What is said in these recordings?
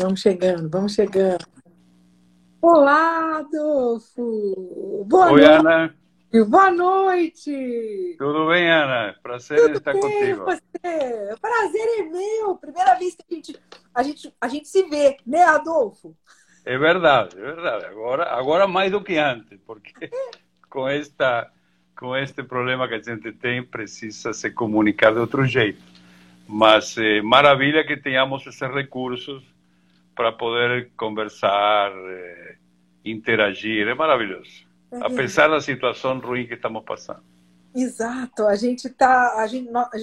Vamos chegando, vamos chegando. Olá, Adolfo! Boa Oi, noite! Ana. Boa noite! Tudo bem, Ana? Prazer Tudo estar bem, contigo. você? Prazer é meu! Primeira vez que a gente, a gente, a gente se vê, né, Adolfo? É verdade, é verdade. Agora, agora mais do que antes, porque com esta com este problema que a gente tem precisa se comunicar de outro jeito. Mas é maravilha que tenhamos esses recursos para poder conversar, eh, interagir. É maravilhoso. É Apesar da situação ruim que estamos passando. Exato, a gente está,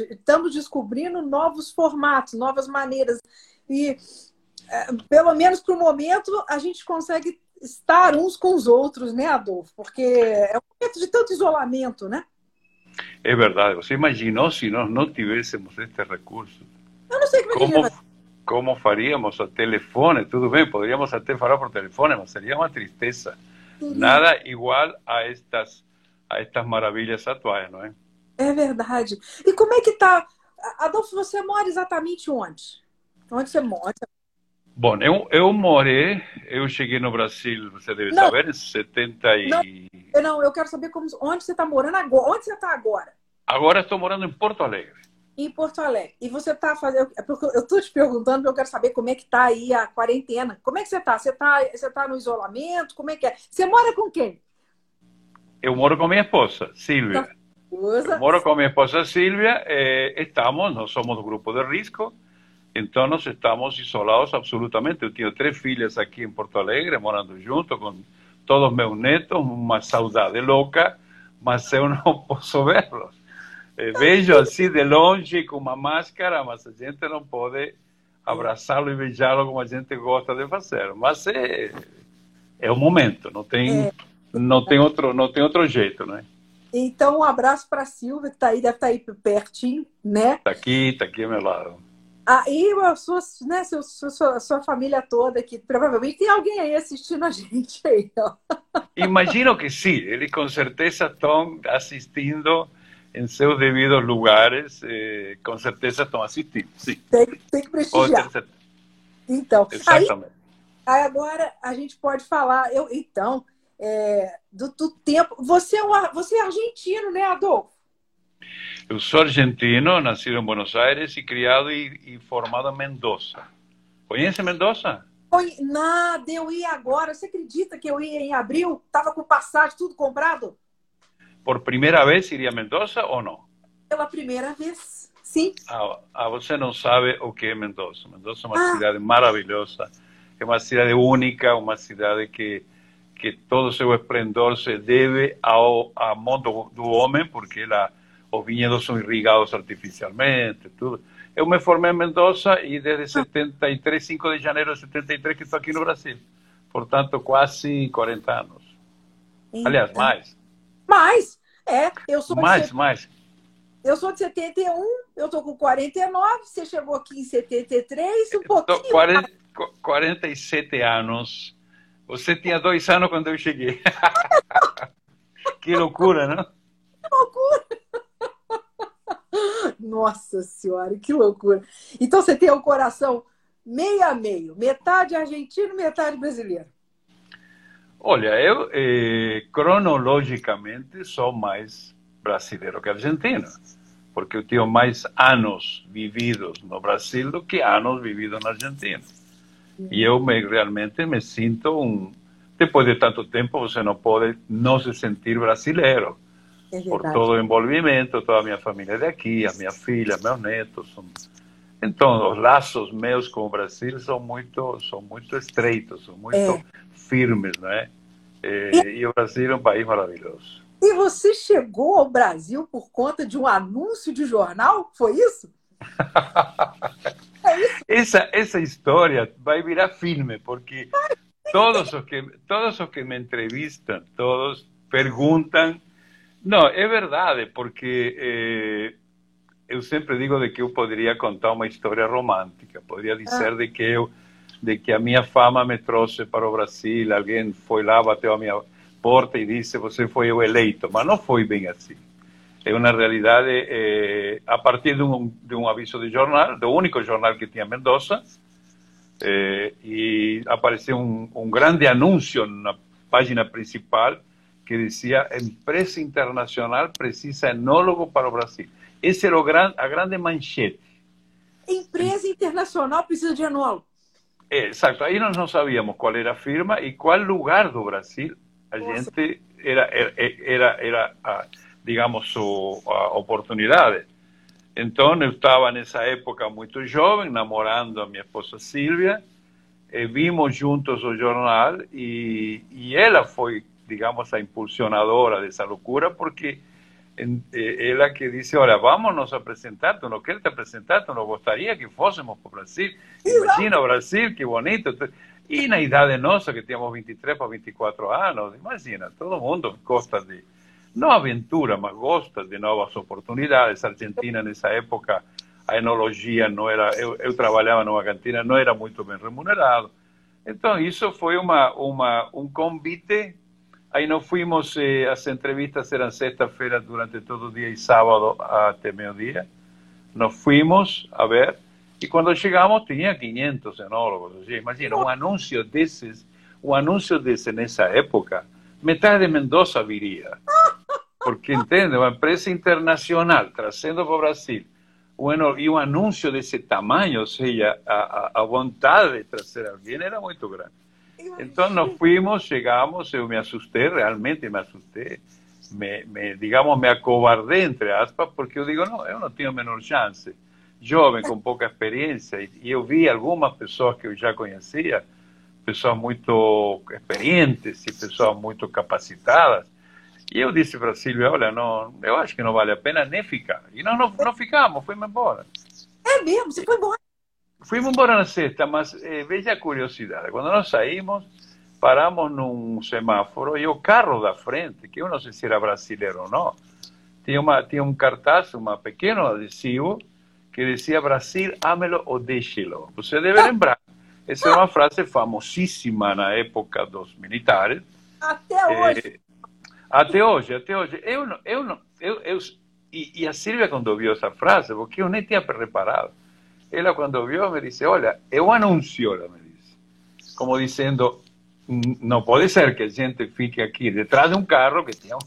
estamos descobrindo novos formatos, novas maneiras e é, pelo menos para o momento a gente consegue estar uns com os outros, né, Adolfo? Porque é um momento de tanto isolamento, né? É verdade. Você imaginou se nós não tivéssemos este recurso? Eu não sei como é que ¿Cómo, vai. cómo faríamos a telefone? Tudo bem, poderíamos até falar por telefone, mas seria uma tristeza. Nada igual a estas, a estas maravilhas atuais, não é? É verdade. E como é que tá? Adolfo, você mora exatamente onde? Onde você mora? Bom, eu, eu morei, eu cheguei no Brasil, você deve Não. saber, em 70 e... Eu Não, eu quero saber como, onde você está morando agora. Onde você está agora? Agora estou morando em Porto Alegre. Em Porto Alegre. E você está fazendo. é Eu estou te perguntando, porque eu quero saber como é que está aí a quarentena. Como é que você está? Você está você tá no isolamento? Como é que é? Você mora com quem? Eu moro com minha esposa, Silvia. Eu moro com minha esposa Silvia, eh, estamos, nós somos do grupo de risco, então nós estamos isolados absolutamente. Eu tenho três filhas aqui em Porto Alegre, morando junto com todos meus netos, uma saudade louca, mas eu não posso vê-los. Eh, vejo assim de longe com uma máscara, mas a gente não pode abraçá-lo e beijá-lo como a gente gosta de fazer. Mas é, é o momento, não tem, não tem outro, não tem outro jeito, né? Então, um abraço para a Silvia, que está aí, deve estar aí pertinho, né? Tá aqui, tá aqui ao meu lado. Aí a sua, né, sua, sua- sua família toda, que provavelmente tem alguém aí assistindo a gente aí, ó. Imagino que sim, eles com certeza estão assistindo em seus devidos lugares, eh, com certeza estão assistindo, sim. Tem, tem que prestigiar. Então, aí, Exatamente. aí agora a gente pode falar, eu, então, é, do, do tempo. Você é, um, você é argentino, né, Adolfo? Eu sou argentino, nascido em Buenos Aires e criado e, e formado em Mendoza. Conhece Mendoza? Oi, nada, eu ia agora. Você acredita que eu ia em abril? Tava com passagem, tudo comprado? Por primeira vez iria a Mendoza ou não? Pela primeira vez. Sim. Ah, ah, você não sabe o que é Mendoza. Mendoza é uma Ah. cidade maravilhosa, é uma cidade única, uma cidade que que todo seu esplendor se deve ao mão do, do homem, porque lá os vinhedos são irrigados artificialmente, tudo. Eu me formei em Mendoza e desde 73, 5 de janeiro de 73 que estou aqui no Brasil. Portanto, quase 40 anos. Aliás, Então, mais. Mais. É, eu sou, Mais, set- mais. eu sou de 71, eu tô com 49, você chegou aqui em 73, um pouquinho. 40, 47 anos. Você tinha dois anos quando eu cheguei. que loucura, não? Nossa Senhora, que loucura. Então você tem o coração meio a meio, metade argentino, metade brasileiro. Olha, eu eh, cronologicamente sou mais brasileiro que argentino, porque eu tenho mais anos vividos no Brasil do que anos vividos na Argentina. E eu me, realmente me sinto um. Depois de tanto tempo, você não pode não se sentir brasileiro. É por todo o envolvimento, toda a minha família é daqui, a minha filha, meus netos. São... Então, os laços meus com o Brasil são muito, são muito estreitos, são muito É. firmes, né? E, e o Brasil é um país maravilhoso. E você chegou ao Brasil por conta de um anúncio de jornal? Foi isso? É isso? Essa, essa história vai virar filme, porque todos os que, todos os que me entrevistam, todos perguntam. Não, é verdade, porque eh, eu sempre digo de que eu poderia contar uma história romântica, poderia dizer de que eu de que a minha fama me trouxe para o Brasil, alguém foi lá, bateu a minha porta e disse você foi o eleito, mas não foi bem assim. É uma realidade eh, a partir de um, de um aviso de jornal, do único jornal que tinha Mendoza, eh, y apareció un, un grande anuncio en la página principal que decía empresa internacional precisa enólogo para o Brasil. Esse era o gran, a grande manchete. Empresa internacional precisa de enólogo. Exacto, aí nós não sabíamos qual era a firma e qual lugar do Brasil a Nossa. gente era, era, era, era a, digamos, o, a oportunidade. Então, eu estava nessa época muito jovem, namorando a minha esposa Silvia, e vimos juntos o jornal e, e ela foi, digamos, a impulsionadora dessa loucura, porque eh, ela que disse, olha, vamos nos apresentar, tu não queres te apresentar, tu não gostaria que fôssemos para o Brasil? Imagina Brasil, que bonito. E na idade nossa, que tínhamos 23 para 24 anos, imagina, todo mundo gosta de não aventura, mas gosta de novas oportunidades. A Argentina, nessa época, a enologia não era. Eu, eu trabalhava numa cantina, não era muito bem remunerado. Então, isso foi uma, uma, um convite. Aí nós fomos, eh, as entrevistas eram sexta-feira durante todo o dia e sábado até meio-dia. Nós fomos a ver, e quando chegamos tinha 500 enólogos. Imagina, um anúncio desses, um anúncio desse nessa época, metade de Mendoza viria. Porque, entende, uma empresa internacional trazendo para o Brasil bueno, e um anúncio desse tamanho, ou seja, a, a, vontade de trazer alguém era muito grande. Então, nós fomos, chegamos, eu me assustei, realmente me assustei, me, me, digamos, me acobardei, entre aspas, porque eu digo, não, eu não tenho a menor chance. Jovem, com pouca experiência, e, eu vi algumas pessoas que eu já conhecia, pessoas muito experientes e pessoas muito capacitadas, e eu disse para Silvia, olha, não, eu acho que não vale a pena nem ficar. E nós não, não ficamos, fomos embora. É mesmo? Você foi embora? Embora na sexta, mas eh, veja a curiosidade. Quando nós saímos, paramos num semáforo e o carro da frente, que eu não sei se era brasileiro ou não, tinha, uma, tinha um cartaz, um pequeno adesivo, que dizia Brasil, amelo ou deixe-lo. Você deve lembrar. Essa é uma frase famosíssima na época dos militares. Até hoje. Eh, até hoje, até hoje. Eu eu não, eu, eu, e, e a Silvia quando viu essa frase, porque eu nem tinha reparado, ela quando viu me disse, olha, é um anúncio, ela me disse, como dizendo, não pode ser que a gente fique aqui detrás de um carro que tenha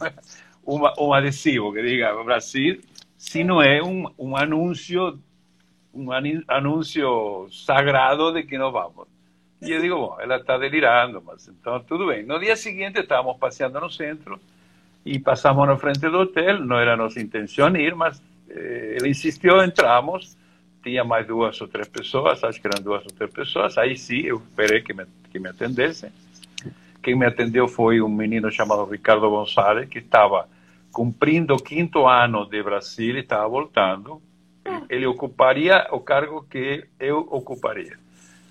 uma, um adesivo que diga Brasil, se não é um, um anúncio, um anúncio sagrado de que nós vamos. E eu digo, bom, ela está delirando, mas então tudo bem. No dia seguinte estávamos passeando no centro e passamos na frente do hotel, não era nossa intenção ir, mas eh, ele insistiu, entramos, tinha mais duas ou três pessoas, acho que eram duas ou três pessoas, aí sim, eu esperei que me, que me atendesse. Quem me atendeu foi um menino chamado Ricardo Gonçalves, que estava cumprindo o quinto ano de Brasil e estava voltando. Ele ocuparia o cargo que eu ocuparia.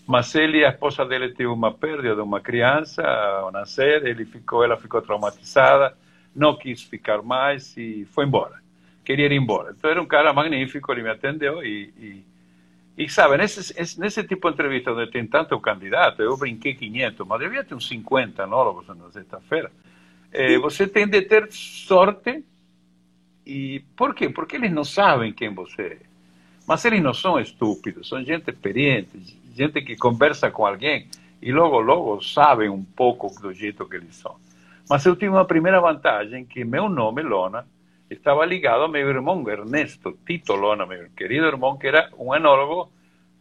Mas ele a esposa dele teve uma perda de uma criança ao nascer, ele ficou, ela ficou traumatizada, não quis ficar mais e foi embora. Queria ir embora. Então era um cara magnífico, ele me atendeu e, e, e sabe, nesse, nesse tipo de entrevista onde tem tanto candidato, eu brinquei 500, mas devia ter uns 50 enólogos na sexta-feira, eh, você tem de ter sorte e por quê? Porque eles não sabem quem você é. Mas eles não são estúpidos, são gente experiente, gente que conversa com alguém e logo, logo sabem um pouco do jeito que eles são. Mas eu tive uma primeira vantagem, que meu nome, Lona, estava ligado ao meu irmão Ernesto Tito Lona, meu querido irmão, que era um enólogo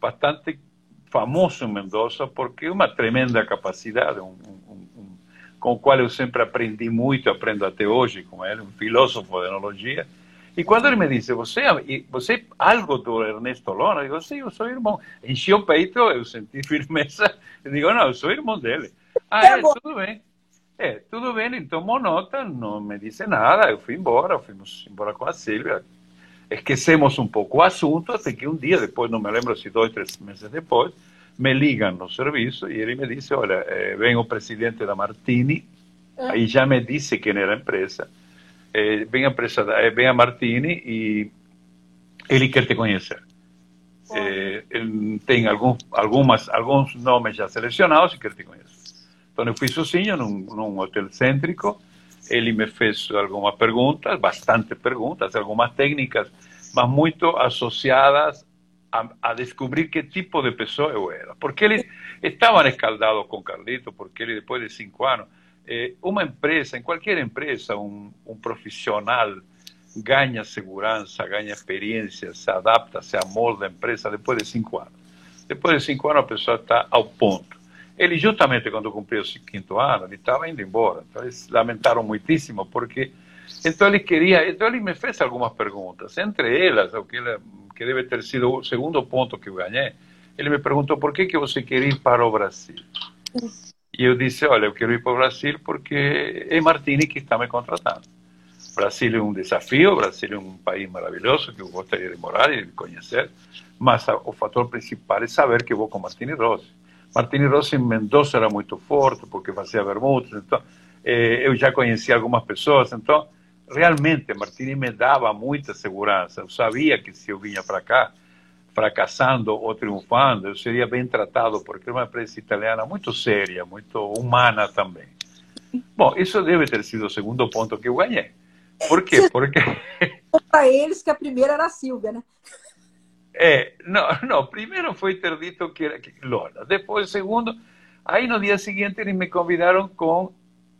bastante famoso em Mendoza, porque uma tremenda capacidade, um, um, um, com o qual eu sempre aprendi muito, aprendo até hoje com ele, um filósofo de enologia, e quando ele me disse, você, você algo do Ernesto Lona? Eu digo, sim, eu sou irmão. Enchi o peito, eu senti firmeza. Eu digo, não, eu sou irmão dele. Ah, é, tudo bem. É, tudo bem, ele tomou nota, não me disse nada, eu fui embora, fomos embora com a Silvia. Esquecemos um pouco o assunto, até que um dia depois, não me lembro se dois, três meses depois, me ligam no serviço e ele me disse, olha, eh, vem o presidente da Martini, é. aí já me disse quem era a empresa, eh, vem, a empresa, eh, vem a Martini e ele quer te conhecer. Eh, tem algum, algumas, alguns nomes já selecionados e quer te conhecer. Então eu fui sozinho num, num hotel cêntrico, ele me fez algumas perguntas, bastante perguntas, algumas técnicas, mas muito associadas a, a, descobrir qué tipo de pessoa eu era. Porque eles estavam escaldados com Carlito, porque ele, depois de cinco anos, eh, uma empresa, em qualquer empresa, um, um profissional ganha segurança, ganha experiência, se adapta, se amolda a empresa depois de cinco anos. Depois de cinco anos, a pessoa está ao ponto. Ele, justamente quando cumpriu o quinto ano, ele estava indo embora. Então, eles lamentaram muitíssimo, porque. Então, ele queria. Então, ele me fez algumas perguntas. Entre elas, o que, ele, que deve ter sido o segundo ponto que eu ganhei, ele me perguntou por que, que você queria ir para o Brasil. E eu disse: Olha, eu quero ir para o Brasil porque é Martini que está me contratando. Brasil é um desafio, Brasil é um país maravilhoso que eu gostaria de morar e de conhecer, mas o fator principal é saber que vou com Martini Rossi. Martini Rossi em Mendoza era muito forte, porque fazia bermudas, então eh, eu já conhecia algumas pessoas, então realmente Martini me dava muita segurança. Eu sabia que se eu vinha para cá, fracassando ou triunfando, eu seria bem tratado, porque é uma empresa italiana muito séria, muito humana também. Bom, isso deve ter sido o segundo ponto que eu ganhei. Por quê? Porque. Para eles que a primeira era a Silvia, né? É, não, não, primeiro foi ter dito que era que Lola. Depois, segundo, aí no dia seguinte eles me convidaram com.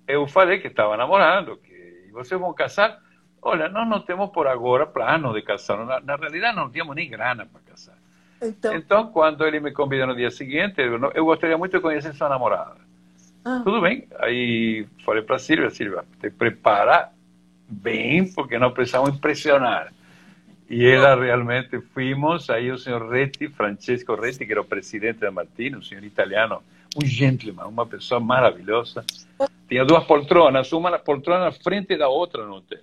Eu falei que estava namorando, que vocês vão casar. Olha, nós não temos por agora plano de casar. Na, na realidade, não tínhamos nem grana para casar. Então, então, quando ele me convidou no dia seguinte, eu, eu gostaria muito de conhecer sua namorada. Ah. Tudo bem. Aí falei para a Silvia: Silvia, te prepara bem, porque nós precisamos impressionar. Y era realmente, fuimos, ahí el señor Retti, Francesco Retti, que era el presidente de Martín, un señor italiano, un gentleman, una persona maravillosa. Tenía dos poltronas, una poltrona frente a la otra en el hotel.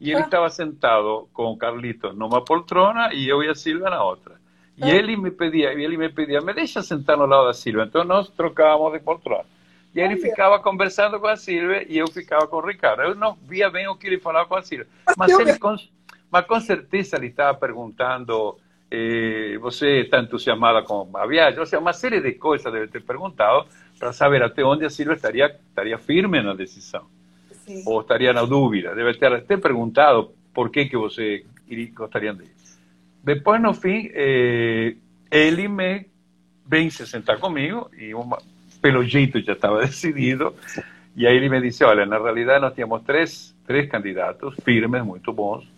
Y él estaba sentado con Carlitos en una poltrona y yo y a Silvia en la otra. Y él me pedía, y él me pedía, me deja sentar al lado de Silvia. Entonces nos trocábamos de poltrona. Y él ficava conversando con a Silvia y yo ficava con Ricardo. Yo no via bem o que ele falava com a Silvia. Mas ele, mas com certeza ele estava perguntando: eh, você está entusiasmada com a viagem? Ou seja, uma série de coisas deve ter perguntado para saber até onde a Silvia estaria, estaria firme na decisão. Sim. Ou estaria na dúvida. Deve ter até perguntado por que, que você gostaria de ir. Depois, no fim, eh, ele me vem se sentar comigo e uma, pelo jeito já estava decidido. E aí ele me disse: Olha, na realidade nós tínhamos três, três candidatos firmes, muito bons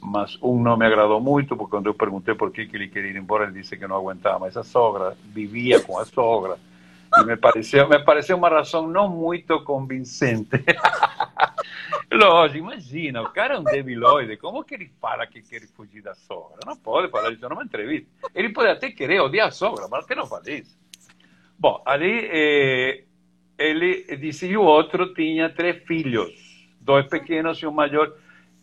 mas um não me agradou muito, porque quando eu perguntei por que, que ele queria ir embora, ele disse que não aguentava mais a sogra, vivia com a sogra. E me pareceu, me pareceu uma razão não muito convincente. Lógico, imagina, o cara é um debiloide, como que ele fala que quer fugir da sogra? Não pode falar isso numa entrevista. Ele pode até querer odiar a sogra, mas que não fala isso? Bom, ali eh, ele disse, e o outro tinha três filhos, dois pequenos e um maior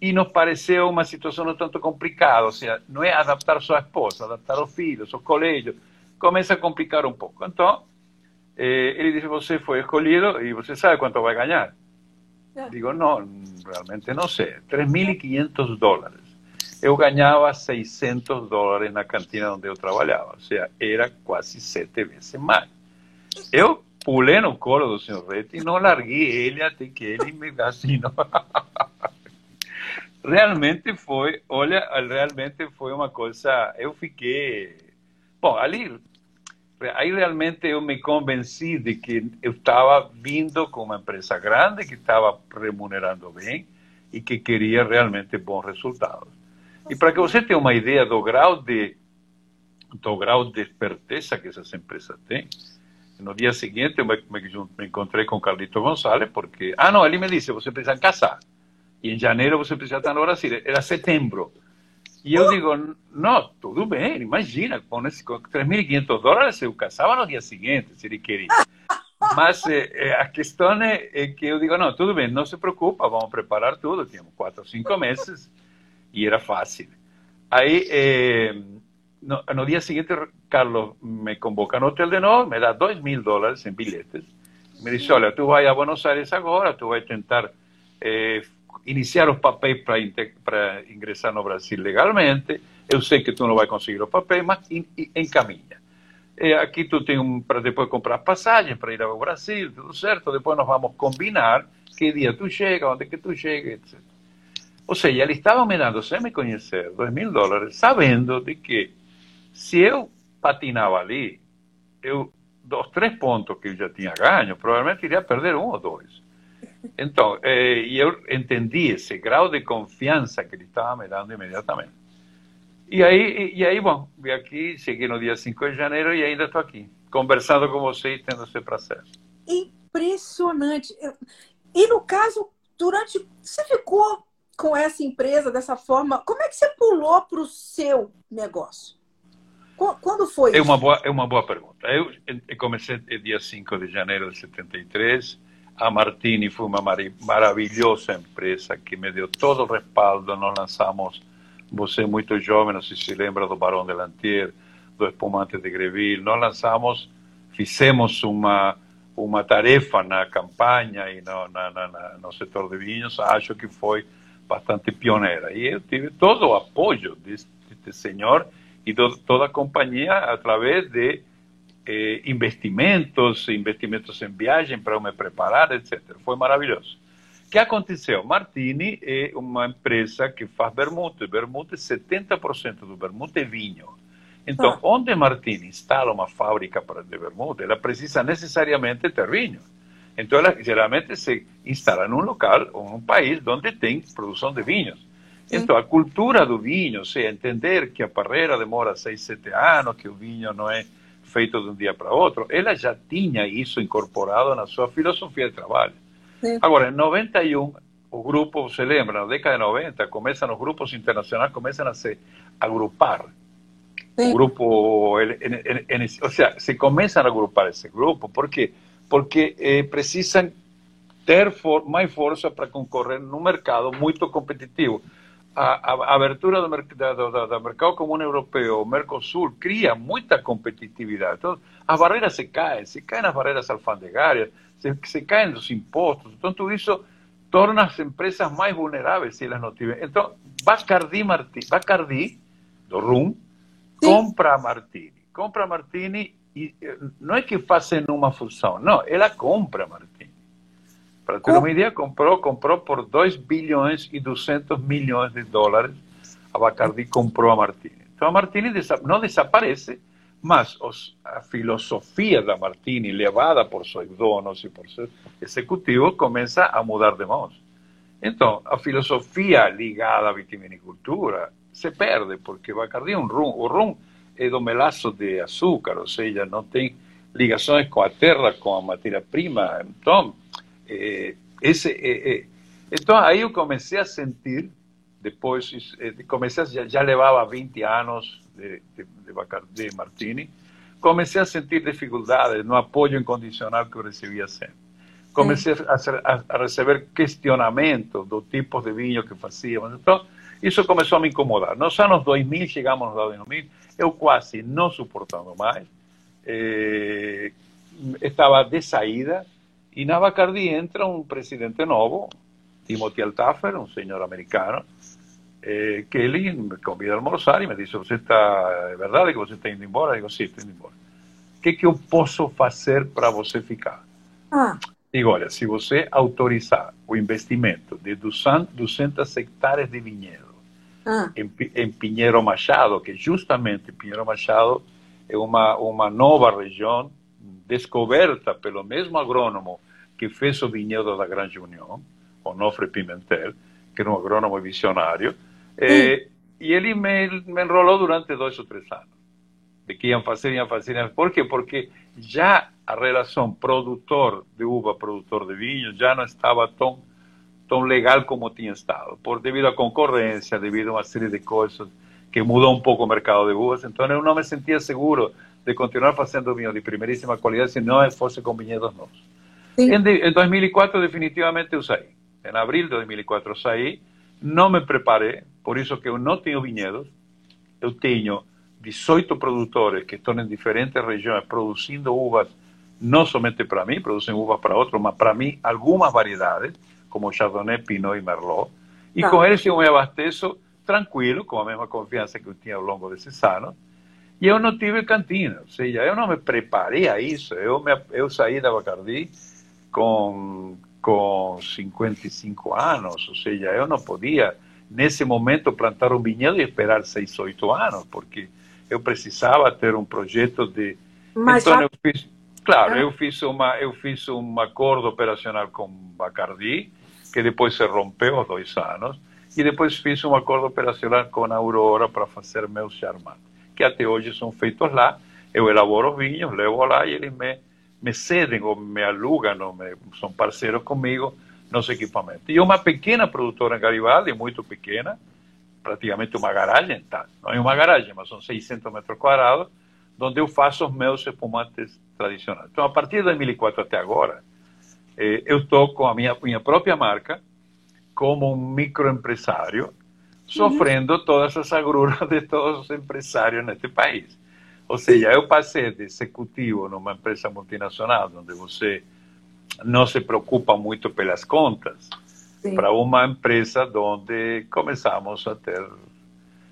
e nos pareceu uma situação um tanto complicada, ou seja, não é adaptar sua esposa, adaptar os filhos, os colégios, começa a complicar um pouco. Então, eh, ele disse, você foi escolhido e você sabe quanto vai ganhar? Digo, não, realmente não sei, 3.500 dólares. Eu ganhava 600 dólares na cantina onde eu trabalhava, ou seja, era quase sete vezes mais. Eu pulei no colo do senhor Rete e não larguei ele até que ele me assinou. realmente foi, olha, realmente foi uma coisa, eu fiquei, bom, ali, aí realmente eu me convenci de que eu estava vindo com uma empresa grande, que estava remunerando bem e que queria realmente bons resultados. E para que você tenha uma ideia do grau de do grau de esperteza que essas empresas têm, no dia seguinte eu me, me, me encontrei com Carlito Gonçalves, porque, ah não, ele me disse, você precisa casar. Y en enero você precisa estar no Brasil. Era setembro. Y yo digo, no, todo bien, imagina, con 3.500 dólares eu casava no dia seguinte, se ele queria. Mas eh, eh, a questão é, é, que eu digo, não, tudo bem, não se preocupa, vamos preparar tudo. Tínhamos quatro cinco meses e era fácil. Aí, eh, no, no, dia seguinte, Carlos me convoca no hotel de novo, me dá dois mil dólares em bilhetes. Me diz, olha, tu vai a Buenos Aires agora, tu vai tentar eh, iniciar os papéis para ingressar no Brasil legalmente. Eu sei que tu não vai conseguir os papéis, mas encaminha. E aqui tu tem um para depois comprar passagem para ir ao Brasil, tudo certo. Depois nós vamos combinar que dia tu chega, onde que tu chega, etc. Ou seja, ele estava me dando, sem me conhecer, dois mil dólares, sabendo de que se eu patinava ali, eu, dos três pontos que eu já tinha ganho, provavelmente iria perder um ou dois. Então, eh, e eu entendi esse grau de confiança que ele estava me dando imediatamente. E aí, e aí, bom, vim aqui, cheguei no dia 5 de janeiro e ainda estou aqui, conversando com você e tendo esse processo. Impressionante. E no caso, durante. Você ficou com essa empresa dessa forma? Como é que você pulou para o seu negócio? Quando foi? É uma boa, é uma boa pergunta. Eu, eu comecei dia 5 de janeiro de 73. A Martini foi uma maravilhosa empresa que me deu todo o respaldo. Nós lançamos, você é muito jovem, não sei se lembra do Barão de Lantier, do Espumante de Greville. Nós lançamos, fizemos uma uma tarefa na campanha e no, na, na, no setor de vinhos, acho que foi bastante pioneira. E eu tive todo o apoio deste, deste senhor e do, toda a companhia através de eh, investimentos, investimentos em viagem para eu me preparar, etc. Foi maravilhoso. O que aconteceu? Martini é uma empresa que faz vermute. Vermute, 70% do vermute é vinho. Então, ah. onde Martini instala uma fábrica de vermute, ela precisa necessariamente ter vinho. Então, ela geralmente se instala num local ou num país onde tem produção de vinhos. Sim. Então, a cultura do vinho, ou seja, entender que a parreira demora seis, sete anos, que o vinho não é feito de um dia para outro, ela já tinha isso incorporado na sua filosofia de trabalho. Sim. Agora, em 91, o grupo, você lembra, na década de 90, começam os grupos internacionais começam a se agrupar. Grupo, en, o sea, se comienzan a agrupar ese grupo. ¿Por qué? Porque eh, precisan ter for, mais força para concorrer num mercado muito competitivo. A, a, abertura do, do, do, do, mercado comum europeu, Mercosul, cria muita competitividade. Então, as barreiras se caem, se caem as barreiras alfandegárias, se, se caem os impostos. Então, tudo isso torna as empresas mais vulneráveis se elas não tiverem. Então, Bacardi, Martí, Bacardi do rum, compra a Martini. Compra a Martini e eh, não é que fazem uma fusão, não, ela compra a Martini. Para ter uma ideia, comprou, comprou por 2 bilhões e 200 milhões de dólares. A Bacardi comprou a Martini. Então a Martini não desaparece, mas os, a filosofia da Martini, levada por seus donos e por seus executivos, começa a mudar de mãos. Então, a filosofia ligada à vitivinicultura se perde, porque Bacardi é um rum, o rum é do melaço de açúcar, ou seja, não tem ligações com a terra, com a matéria-prima. Então, é, esse, é, é. então, aí eu comecei a sentir, depois, comecei a, já, já levava 20 anos de, de, de, Bacardi, Martini, comecei a sentir dificuldades no apoio incondicional que eu recebia sempre. Comecei a, a, a receber questionamentos do tipo de vinho que fazíamos. Então, isso começou a me incomodar. Nos anos 2000, chegamos nos anos 2000, eu quase não suportando mais, eh, estava de saída, na Bacardi entra um presidente novo, Timothy Altaffer, um senhor americano, eh, que ele me convida a almoçar e me diz, você está, é verdade que você está indo embora? Eu digo, sim, estou indo embora. O que, que eu posso fazer para você ficar? Ah. Digo, olha, se você autorizar o investimento de 200 hectares de vinhedo ah. em, em Pinheiro Machado, que justamente Pinheiro Machado é uma, uma nova região descoberta pelo mesmo agrônomo que fez o vinhedo da Grande União, Onofre Pimentel, que era um agrônomo visionário, eh, e ele me, me enrolou durante dois ou três anos. De que iam fazer, iam fazer. Por quê? Porque já a relação produtor de uva, produtor de vinho, já não estava tão tão legal como tinha estado, por devido à concorrência, devido a uma série de coisas que mudou um pouco o mercado de uvas. Então eu não me sentia seguro de continuar fazendo vinho de primeiríssima qualidade se não fosse com vinhedos novos. Em, em 2004 definitivamente eu saí. Em abril de 2004 eu saí, não me preparei, por isso que eu não tenho vinhedos. Eu tenho 18 produtores que estão em diferentes regiões produzindo uvas, não somente para mim, produzem uvas para outros, mas para mim algumas variedades como Chardonnay, Pinot e Merlot. E ah. com eles eu me abasteço tranquilo, com a mesma confiança que eu tinha ao longo desses anos. E eu não tive cantina, ou seja, eu não me preparei a isso. Eu, me, eu saí da Bacardi com, com 55 anos, ou seja, eu não podia, nesse momento, plantar um vinhedo e esperar 6, 8 anos, porque eu precisava ter um projeto de. Mas então, já- eu fiz, claro, Ah. eu fiz uma, eu fiz um acordo operacional com Bacardi, que depois se rompeu há dois anos, e depois fiz um acordo operacional com a Aurora para fazer meus charmantes, que até hoje são feitos lá. Eu elaboro os vinhos, levo lá e eles me, me cedem ou me alugam, ou me, são parceiros comigo nos equipamentos. E uma pequena produtora em Garibaldi, muito pequena, praticamente uma garagem, tá? não é uma garagem, mas são 600 metros quadrados, onde eu faço os meus espumantes tradicionais. Então, a partir de 2004 até agora, eh, eu estou com a minha, minha própria marca, como um microempresário, sofrendo todas as agruras de todos os empresários neste país. Ou seja, eu passei de executivo numa empresa multinacional, onde você não se preocupa muito pelas contas, para uma empresa onde começamos a ter,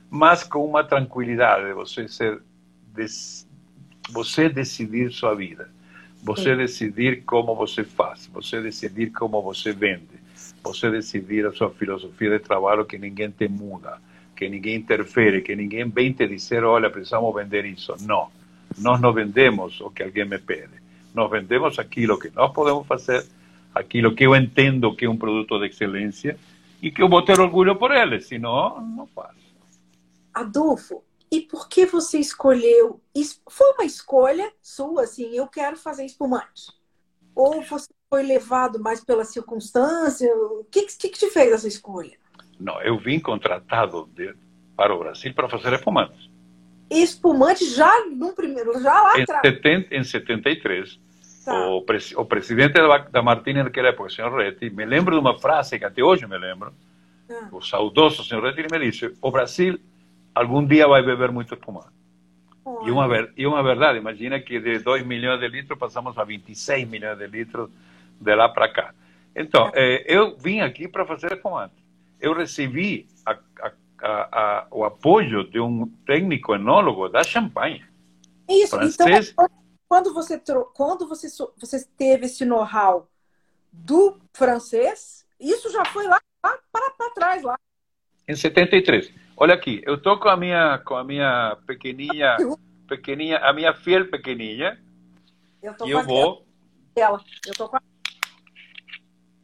mas com uma tranquilidade de você ser, você decidir sua vida, você Sim. decidir como você faz, você decidir como você vende, você decidir a sua filosofia de trabalho que ninguém te muda, que ninguém interfere, que ninguém vem te dizer, olha, precisamos vender isso. Não, nós não vendemos o que alguém me pede, nós vendemos aquilo que nós podemos fazer, aquilo que eu entendo que é um produto de excelência e que eu vou ter orgulho por ele, senão não faço. Adolfo, e por que você escolheu? Foi uma escolha sua, assim, eu quero fazer espumante? Ou você foi levado mais pela circunstância? O que, que, que te fez essa escolha? Não, eu vim contratado de, para o Brasil para fazer espumantes. Espumante já no primeiro, já lá Em, atrás. 70, em 73, Tá. o, pres, o presidente da, da Martina naquela época, o senhor Retti, me lembro de uma frase que até hoje me lembro, Ah. o saudoso senhor Retti, me disse, o Brasil algum dia vai beber muito espumante. E uma, e uma verdade, imagina que de 2 milhões de litros passamos a 26 milhões de litros de lá para cá. Então, eh, eu vim aqui para fazer espumante. Eu recebi a, a, a, o apoio de um técnico enólogo da Champagne. Isso, francês. então quando você quando você, você teve esse know-how do francês, isso já foi lá, lá para, trás lá. Em 73. Olha aqui, eu tô com a minha, com a minha pequenininha, pequenininha, a minha fiel pequenininha, Eu tô e com eu a vou. dela. Eu tô com a...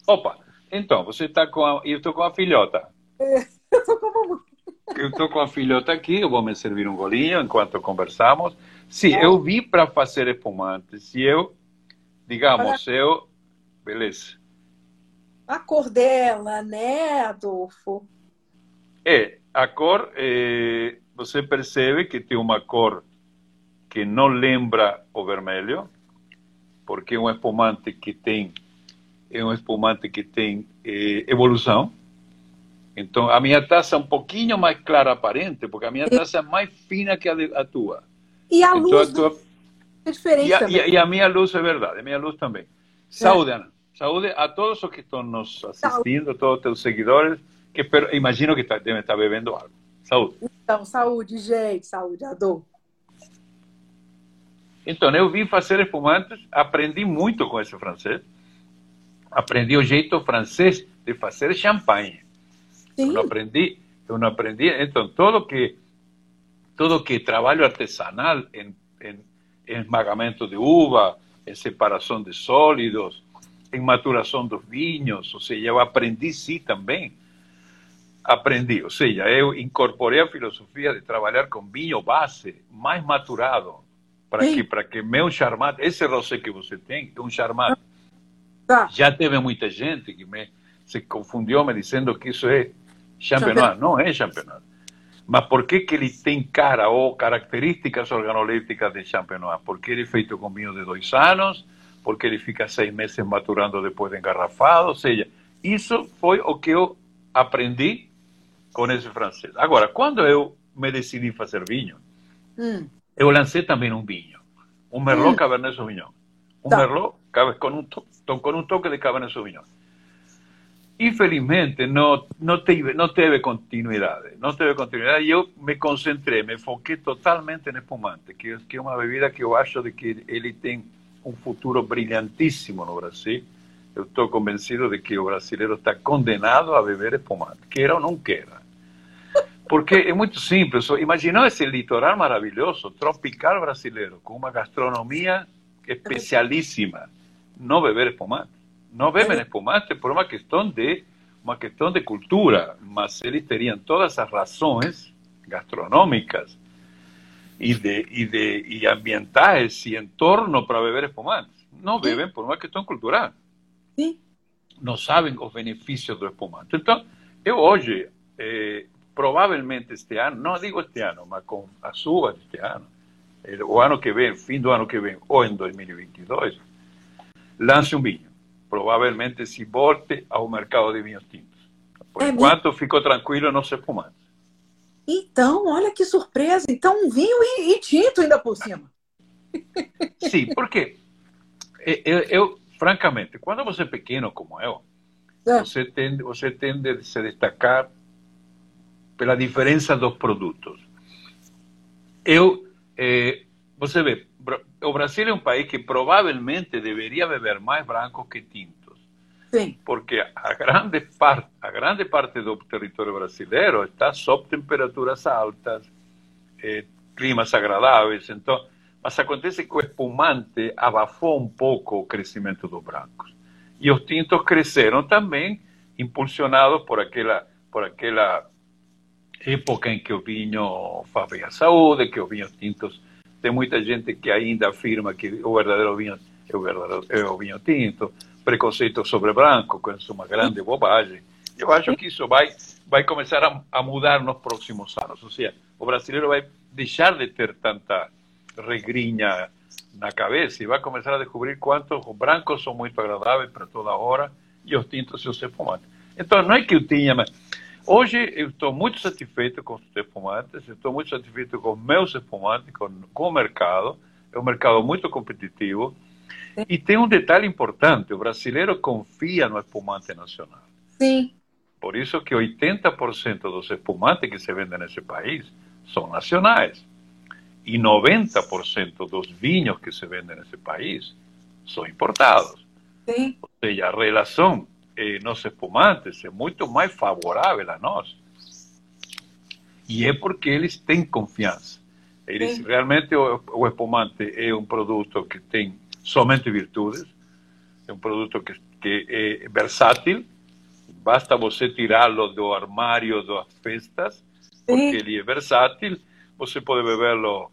Opa, então, você está com a. Eu estou com a filhota. eu tô com a mamãe. Eu estou com a filhota aqui, eu vou me servir um golinho enquanto conversamos. Se eu vim para fazer espumante, se eu, digamos, eu. Beleza. A cor dela, né, Adolfo? É, a cor, eh, você percebe que tem uma cor que não lembra o vermelho, porque é um espumante que tem é um espumante que tem eh, evolução. Então, a minha taça é um pouquinho mais clara aparente, porque a minha taça é mais fina que a, de, a tua. E a Então, luz a tua- é diferente e, a, e a- e a minha luz é verdade, a minha luz também. Saúde, Ana. Saúde a todos os que estão nos assistindo, todos os teus seguidores, que espero- imagino que tá, devem estar bebendo algo. Saúde. Então, saúde, gente. Saúde, Adolfo. Então, eu vim fazer espumantes, aprendi muito com esse francês. Aprendi o jeito francês de fazer champanhe. Eu Sim, não aprendi, eu não aprendi. Então, todo que todo que trabalho artesanal em, em, em esmagamento de uva, em separação de sólidos, em maturação dos vinhos, ou seja, eu aprendi sim também. Aprendi, ou seja, eu incorporei a filosofia de trabalhar com vinho base mais maturado, para que para que meu charmante, esse rosé que você tem, é um charmante. Tá. Já teve muita gente que me se confundiu me dizendo que isso é champenois. Não é champenois. Mas por que, que ele tem cara ou características organolépticas de champenois? Porque ele é feito com vinho de dois anos, porque ele fica seis meses maturando depois de engarrafado. Ou seja, isso foi o que eu aprendi com esse francês. Agora, quando eu me decidi fazer vinho, Hum. eu lancei também um vinho, um Merlot Hum. Cabernet Sauvignon. Um Tá. Merlot to- to- com um toque de Cabernet Sauvignon. Infelizmente, não, não, teve, não teve continuidade. Não teve continuidade e eu me concentrei, me foquei totalmente no espumante, que, que é uma bebida que eu acho de que ele tem um futuro brilhantíssimo no Brasil. Eu estou convencido de que o brasileiro está condenado a beber espumante, queira ou não queira. Porque é muito simples. Imaginou esse litoral maravilhoso, tropical brasileiro, com uma gastronomia especialíssima. Não beber espumante. Não bebem espumante por uma questão de uma questão de cultura, mas eles teriam todas as razões gastronômicas e de, e de e ambientais e entorno para beber espumante. Não bebem por uma questão cultural. Sim. Não sabem os benefícios do espumante. Então, eu hoje, eh, provavelmente este ano, não digo este ano, mas com as uvas deste ano, o ano que vem, fim do ano que vem, ou em 2022, lance um vinho. Provavelmente se volte ao mercado de vinhos tintos. Por é enquanto, mesmo? ficou tranquilo nos espumantes. Então, olha que surpresa. Então, um vinho e, e tinto ainda por cima. Sim, porque eu, eu, francamente, quando você é pequeno como eu, é. você, tende, você tende a se destacar pela diferença dos produtos. Eu, eh, você vê, o Brasil é um país que provavelmente deveria beber mais brancos que tintos. Sim. Porque a grande, parte, a grande parte do território brasileiro está sob temperaturas altas, eh, climas agradáveis. Então, mas acontece que o espumante abafou um pouco o crescimento dos brancos. E os tintos cresceram também, impulsionados por aquela, por aquela época em que o vinho faz bem a saúde, que os vinhos tintos. Tem muita gente que ainda afirma que o verdadeiro vinho é o, verdadeiro, é o vinho tinto preconceito sobre branco, que é uma grande bobagem. Eu acho que isso vai, vai começar a, a mudar nos próximos anos. Ou seja, o brasileiro vai deixar de ter tanta regrinha na cabeça e vai começar a descobrir quantos os brancos são muito agradáveis para toda hora e os tintos e os espumantes. Então, não é que eu tinha, mas hoje eu estou muito satisfeito com os espumantes, estou muito satisfeito com os meus espumantes, com, com o mercado. É um mercado muito competitivo. E tem um detalhe importante: o brasileiro confia no espumante nacional. Sim. Por isso que 80% dos espumantes que se vendem nesse país são nacionais. E 90% dos vinhos que se vendem nesse país são importados. Sim. Ou seja, a relação eh, nos espumantes é muito mais favorável a nós. E é porque eles têm confiança. Eles Sim. realmente o, o espumante é um produto que tem somente virtudes. É um produto que, que é versátil. Basta você tirá-lo do armário das festas, porque ele é versátil. Você pode bebê-lo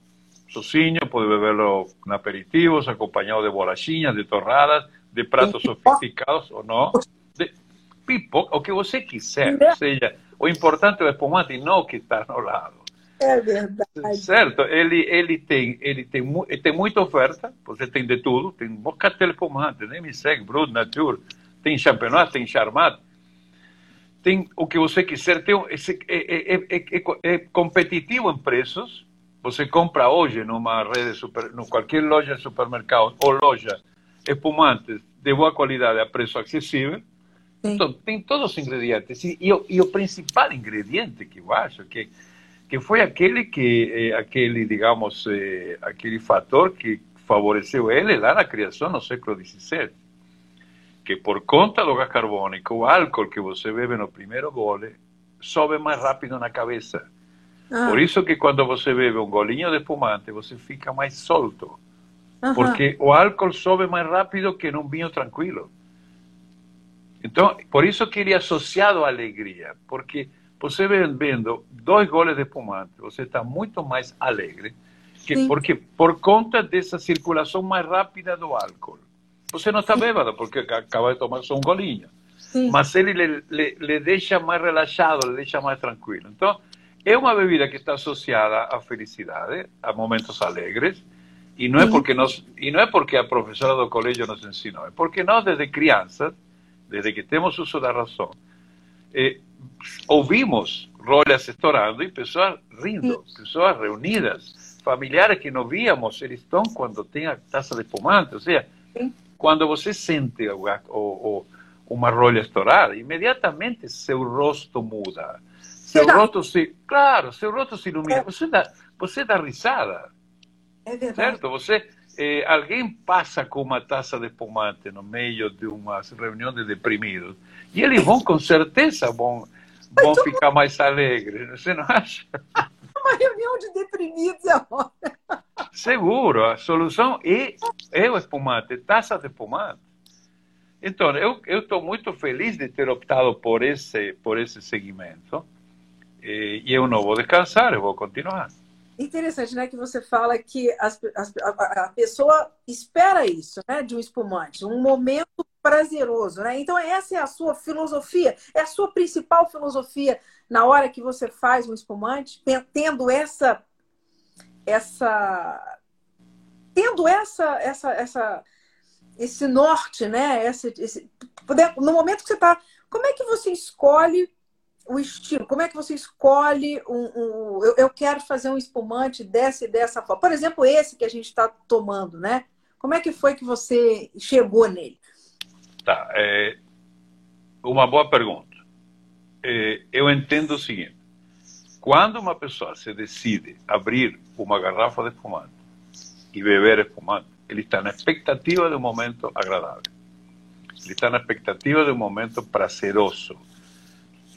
sozinho, pode bebê-lo em aperitivos, acompanhado de bolachinhas, de torradas, de pratos sofisticados ou não. Pipoca, o que você quiser. Ou seja, o importante é o espumante, não o que está no lado. É verdade. Certo, ele, ele, tem, ele, tem, ele tem muita oferta, você tem de tudo, tem moscatel espumante, nem me segue, Brut Nature, tem champenoise, tem charmat, tem o que você quiser, tem, é, é, é, é, competitivo em preços, você compra hoje numa rede, super, em qualquer loja de supermercado ou loja, espumantes de boa qualidade a preço acessível, então, tem todos os ingredientes, e, e, e o principal ingrediente que eu acho que que foi aquele que eh, aquele digamos eh, aquele fator que favoreceu ele lá na criação no século XVII que por conta do gás carbônico o álcool que você bebe no primeiro gole sobe mais rápido na cabeça ah. por isso que quando você bebe um golinho de espumante você fica mais solto porque o álcool sobe mais rápido que num vinho tranquilo então por isso que ele é associado à alegria porque você vendo dois goles de espumante, você está muito mais alegre, que, porque por conta dessa circulação mais rápida do álcool. Você não está bêbado porque acaba de tomar só um golinho, Sim. mas ele lhe, lhe, lhe deixa mais relaxado, lhe deixa mais tranquilo. Então, é uma bebida que está associada à felicidade, a momentos alegres, e não é porque nós e não é porque a professora do colégio nos ensinou, é porque nós desde crianças, desde que temos uso da razão, eh, ouvimos rolhas estourando e pessoas rindo, pessoas reunidas, familiares que não víamos, eles estão quando tem a taça de espumante, ou seja, quando você sente o, o, uma rolha estourar, imediatamente seu rosto muda. Seu rosto se, claro, seu rosto se ilumina. Você dá, você dá risada. É certo? Você, eh, alguém passa com uma taça de espumante no meio de uma reunião de deprimidos e eles vão com certeza vão vão ficar mais alegres. Você não acha? Uma reunião de deprimidos agora. Seguro, a solução é, é o espumante, taça de espumante. Então, eu estou muito feliz de ter optado por esse, por esse segmento. E, e eu não vou descansar, eu vou continuar. Interessante, né, que você fala que as, as, a, a, pessoa espera isso, né, de um espumante, um momento prazeroso, né? Então essa é a sua filosofia, é a sua principal filosofia na hora que você faz um espumante, tendo essa essa tendo essa essa essa esse norte, né? Esse, esse, no momento que você está, como é que você escolhe o estilo? Como é que você escolhe um, um eu, eu, quero fazer um espumante dessa e dessa forma? Por exemplo, esse que a gente está tomando, né? Como é que foi que você chegou nele? Tá, é uma boa pergunta. É, eu entendo o seguinte: quando uma pessoa se decide abrir uma garrafa de espumante e beber espumante, ele está na expectativa de um momento agradável. Ele está na expectativa de um momento prazeroso,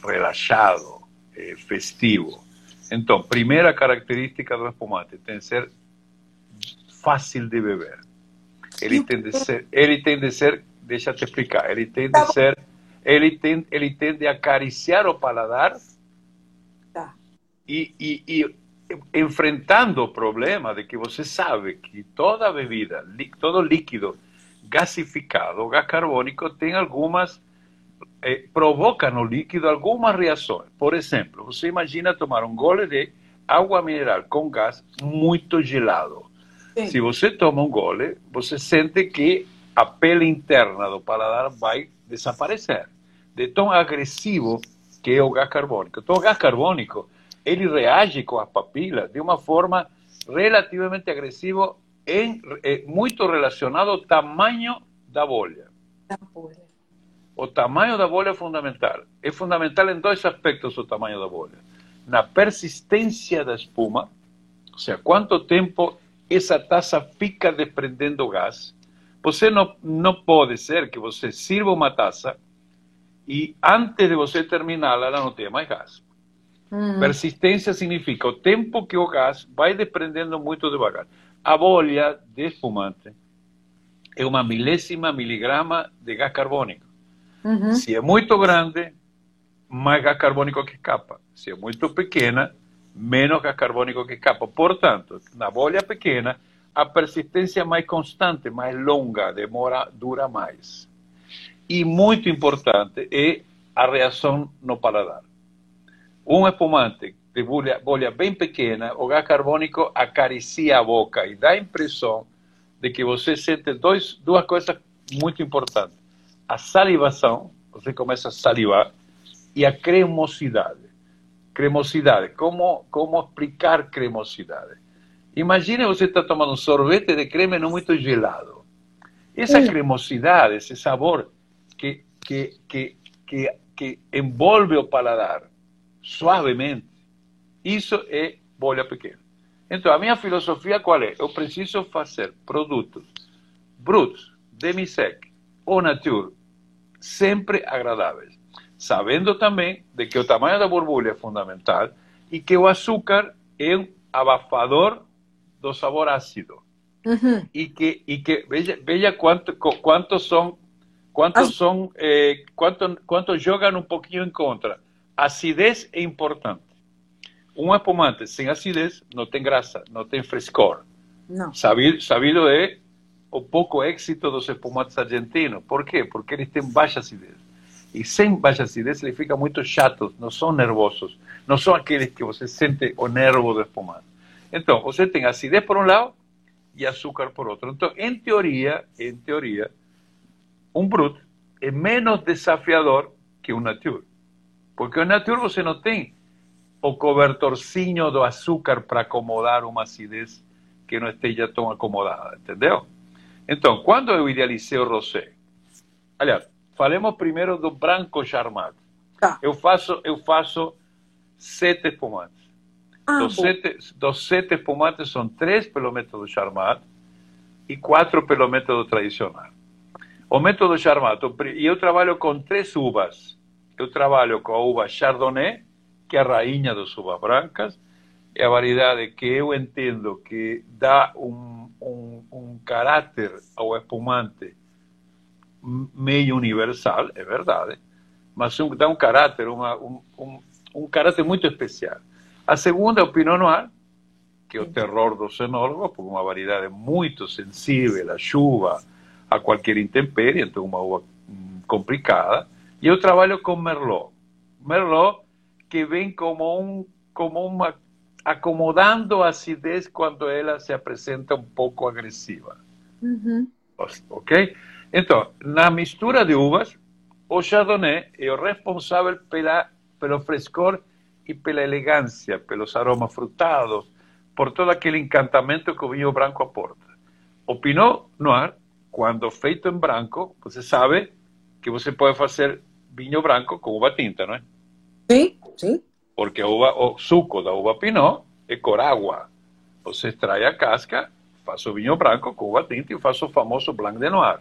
relaxado, eh, festivo. Então, primeira característica do espumante tem que ser fácil de beber. Ele tem de ser, ele tem de ser deixa eu te explicar. Ele tem de ser, ele tem, ele tem de acariciar o paladar tá. e, e, e, enfrentando o problema de que você sabe que toda bebida, todo líquido gasificado, gás carbônico, tem algumas eh, provoca no líquido algumas reações. Por exemplo, você imagina tomar um gole de água mineral com gás muito gelado. Sim. Se você toma um gole, você sente que a pele interna do paladar vai desaparecer. De tão agressivo que é o gás carbônico. Então, o gás carbônico, ele reage com as papilas de uma forma relativamente agressiva, em, é, muito relacionado ao tamanho da bolha. Da bolha. O tamanho da bolha é fundamental. É fundamental em dois aspectos o tamanho da bolha. Na persistência da espuma, ou seja, quanto tempo essa taça fica desprendendo gás, você não, não pode ser que você sirva uma taça e antes de você terminá-la, ela não tenha mais gás. Hum. Persistência significa o tempo que o gás vai desprendendo muito devagar. A bolha de espumante é uma milésima miligrama de gás carbônico. Uhum. Se é muito grande, mais gás carbônico que escapa. Se é muito pequena, menos gás carbônico que escapa. Portanto, na bolha pequena, a persistência mais constante, mais longa, demora, dura mais. E muito importante é a reação no paladar. Um espumante de bolha, bolha bem pequena, o gás carbônico acaricia a boca e dá a impressão de que você sente dois, duas coisas muito importantes. A salivação, você começa a salivar, e a cremosidade. Cremosidade. Como, como explicar cremosidade? Imagine você está tomando um sorvete de creme não muito gelado. Essa cremosidade, esse sabor que, que, que, que, que envolve o paladar suavemente, isso é bolha pequena. Então, a minha filosofia qual é? Eu preciso fazer produtos brutos, demi-sec ou nature, sempre agradáveis. Sabendo também de que o tamanho da borbulha é fundamental e que o açúcar é um abafador do sabor ácido. Uhum. E que, e que veja, veja quanto, quantos são, quantos As... são, eh, quanto, quanto jogam um pouquinho em contra. Acidez é importante. Um espumante sem acidez não tem graça, não tem frescor. Não. Sabido, sabido é o pouco êxito dos espumantes argentinos. Por quê? Porque eles têm baixa acidez. E sem baixa acidez eles ficam muito chatos, não são nervosos. Não são aqueles que você sente o nervo do espumante. Então, você tem acidez por um lado e açúcar por outro. Então, em teoria, em teoria, um brut é menos desafiador que um nature. Porque o nature você não tem o cobertorcinho do açúcar para acomodar uma acidez que não esteja tão acomodada, entendeu? Então, quando eu idealizei o rosé, aliás, falemos primeiro do branco charmado. Tá. Eu faço, eu faço sete espumantes. Ah, dos, sete, dos sete espumantes são três pelo método Charmat e quatro pelo método tradicional. O método Charmat, e eu trabalho com três uvas eu trabalho com a uva Chardonnay, que é a rainha das uvas brancas, é a variedade que eu entendo que dá um, um, um caráter ao espumante meio universal, é verdade, mas dá um caráter, uma, um, um, um caráter muito especial. A segunda é o Pinot Noir, que é o terror dos enólogos, porque uma variedade muito sensível à chuva, a qualquer intempérie, então uma uva complicada. E eu trabalho com Merlot. Merlot que vem como um como uma acomodando a acidez quando ela se apresenta um pouco agressiva. Uhum. Ok? Então, na mistura de uvas, o Chardonnay é o responsável pela, pelo frescor e pela elegância, pelos aromas frutados, por todo aquele encantamento que o vinho branco aporta. O Pinot Noir, quando feito em branco, você sabe que você pode fazer vinho branco com uva tinta, não é? Sim, sim. Porque uva, o suco da uva Pinot é cor água. Você extrai a casca, faz o vinho branco com uva tinta e faz o famoso Blanc de Noir.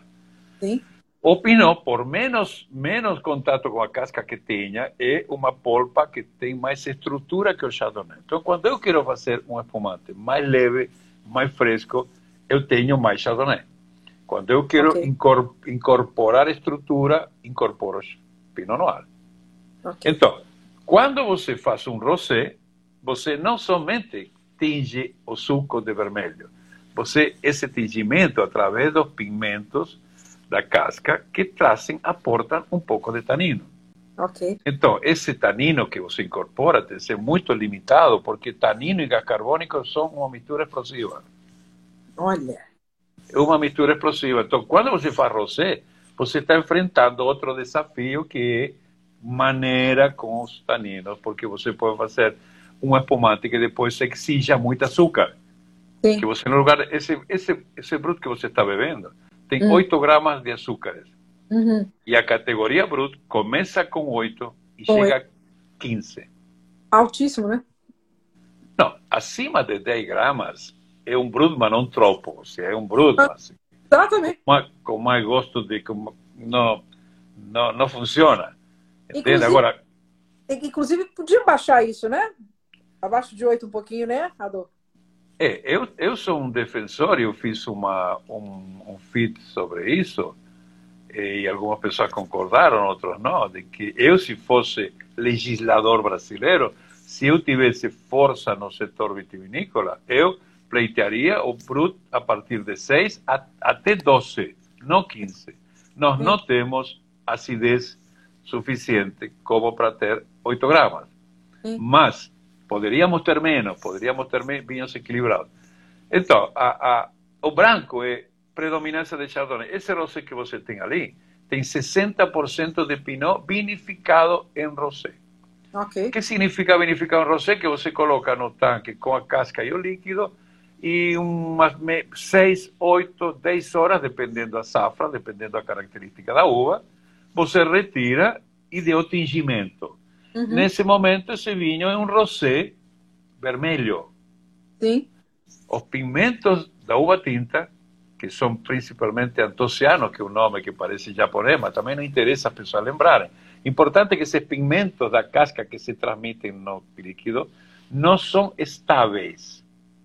Sim. O Pinot, por menos, menos contato com a casca que tenha, é uma polpa que tem mais estrutura que o Chardonnay. Então, quando eu quero fazer um espumante mais leve, mais fresco, eu tenho mais Chardonnay. Quando eu quero okay. incorporar estrutura, incorporo Pinot Noir. Okay. Então, quando você faz um rosé, você não somente tinge o suco de vermelho, você esse tingimento através dos pigmentos da casca que trazem, aportam um pouco de tanino. Okay. Então, esse tanino que você incorpora tem que ser muito limitado, porque tanino e gás carbônico são uma mistura explosiva. Olha. É uma mistura explosiva. Então, quando você faz rosé, você está enfrentando outro desafio que é maneira com os taninos, porque você pode fazer um espumante que depois exija muito açúcar. Sim. Que você no lugar esse esse esse bruto que você está bebendo tem hum. 8 gramas de açúcares. Uhum. E a categoria Brut começa com 8 e chega a 15. Altíssimo, né? Não, acima de 10 gramas é um Brut, mas não tropo. Seja, é um Brut, ah, assim, Exatamente. Com mais gosto de... Com, não, não, não funciona. Entende? Agora... Inclusive, podia baixar isso, né? Abaixo de 8 um pouquinho, né, Adô? É, eu, eu sou um defensor, eu fiz uma, um, um feed sobre isso, e algumas pessoas concordaram, outros não, de que eu, se fosse legislador brasileiro, se eu tivesse força no setor vitivinícola, eu pleitearia o Brut a partir de 6 a, até 12, não 15. Nós Sim. não temos acidez suficiente como para ter 8 gramas. Mas Poderíamos ter menos, poderíamos ter vinhos equilibrados. Então, a, a, o branco é predominância de Chardonnay. Esse rosé que você tem ali tem 60% de Pinot vinificado em rosé. Okay. Que significa vinificar um rosé? Que você coloca no tanque com a casca e o líquido e umas 6, 8, 10 horas, dependendo da safra, dependendo da característica da uva, você retira e deu tingimento. Uhum. Nesse momento, esse vinho é um rosé vermelho. Sim. Os pigmentos da uva tinta, que são principalmente antocianos, que é um nome que parece japonês, mas também não interessa as pessoas lembrarem. Importante que esses pigmentos da casca que se transmitem no líquido não são estáveis.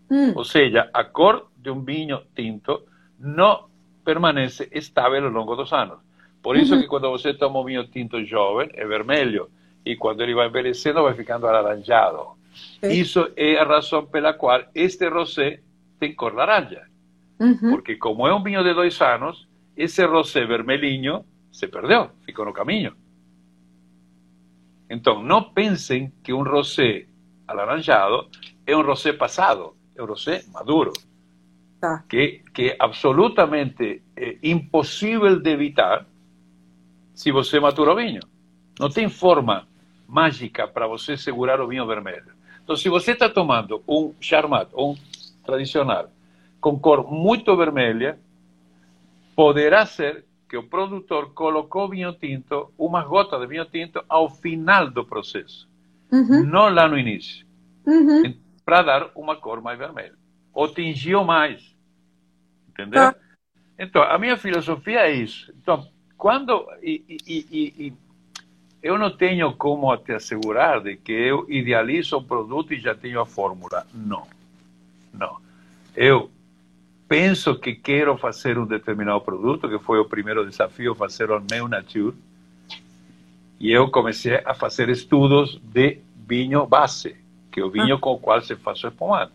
Hum. Ou seja, a cor de um vinho tinto não permanece estável ao longo dos anos. Por isso que quando você toma um vinho tinto jovem, é vermelho e quando ele vai envelhecendo vai ficando alaranjado. Sim. Isso é a razão pela qual este rosé tem cor laranja. Porque como é um vinho de dois anos, esse rosé vermelhinho se perdeu, ficou no caminho. Então, não pensem que um rosé alaranjado é um rosé passado, é um rosé maduro. Tá. Que, que é absolutamente é, impossível de evitar se você matura o vinho. Não tem forma mágica para você segurar o vinho vermelho. Então, se você está tomando um charmat, um tradicional, com cor muito vermelha, poderá ser que o produtor colocou vinho tinto, uma gota de vinho tinto, ao final do processo, uhum. não lá no início, uhum. para dar uma cor mais vermelha. Ou tingiu mais. Entendeu? Ah. Então, a minha filosofia é isso. Então, quando. E, e, e, eu não tenho como te assegurar de que eu idealizo o produto e já tenho a fórmula. Não. Não. Eu penso que quero fazer um determinado produto, que foi o primeiro desafio, fazer o meu nature. E eu comecei a fazer estudos de vinho base, que é o vinho ah. com o qual se faz o espumante.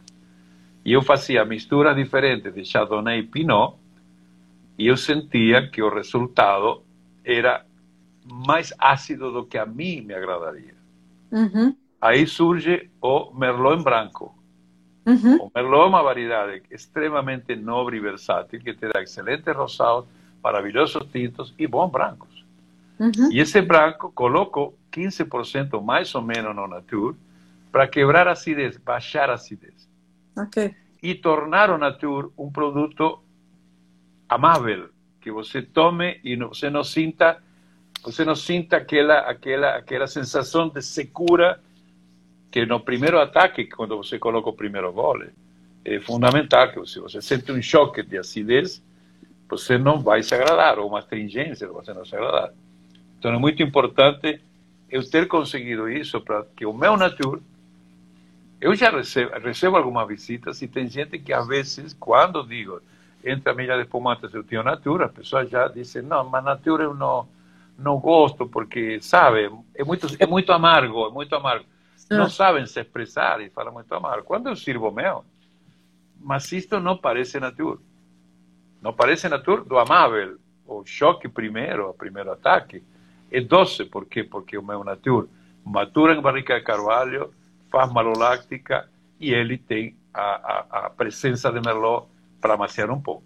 E eu fazia misturas diferentes de Chardonnay e Pinot, e eu sentia que o resultado era mais ácido do que a mim me agradaria. Uhum. Aí surge o Merlot em branco. Uhum. O Merlot é uma variedade extremamente nobre e versátil que te dá excelentes rosados, maravilhosos tintos e bons brancos. Uhum. E esse branco coloco 15% mais ou menos no Nature para quebrar a acidez, baixar a acidez. Okay. E tornar o Nature um produto amável, que você tome e você não sinta você não sinta aquela aquela aquela sensação de secura que no primeiro ataque, quando você coloca o primeiro gole, é fundamental que se você sente um choque de acidez, você não vai se agradar, ou uma astringência, você não se agradar. Então é muito importante eu ter conseguido isso para que o meu nature eu já recebo, recebo algumas visitas e tem gente que às vezes, quando digo, entre a milha de espumantes eu tenho natura, a pessoa já diz, não, mas natura eu não, não gosto porque, sabe, é muito, é muito amargo, é muito amargo. Não ah. sabem se expressar e falam muito amargo. Quando eu sirvo meu, mas isto não parece natura. Não parece natura do amável. O choque primeiro, o primeiro ataque, é doce. Por quê? Porque o meu natura matura em barrica de carvalho, faz maloláctica e ele tem a, a, a presença de merlot para amaciar um pouco.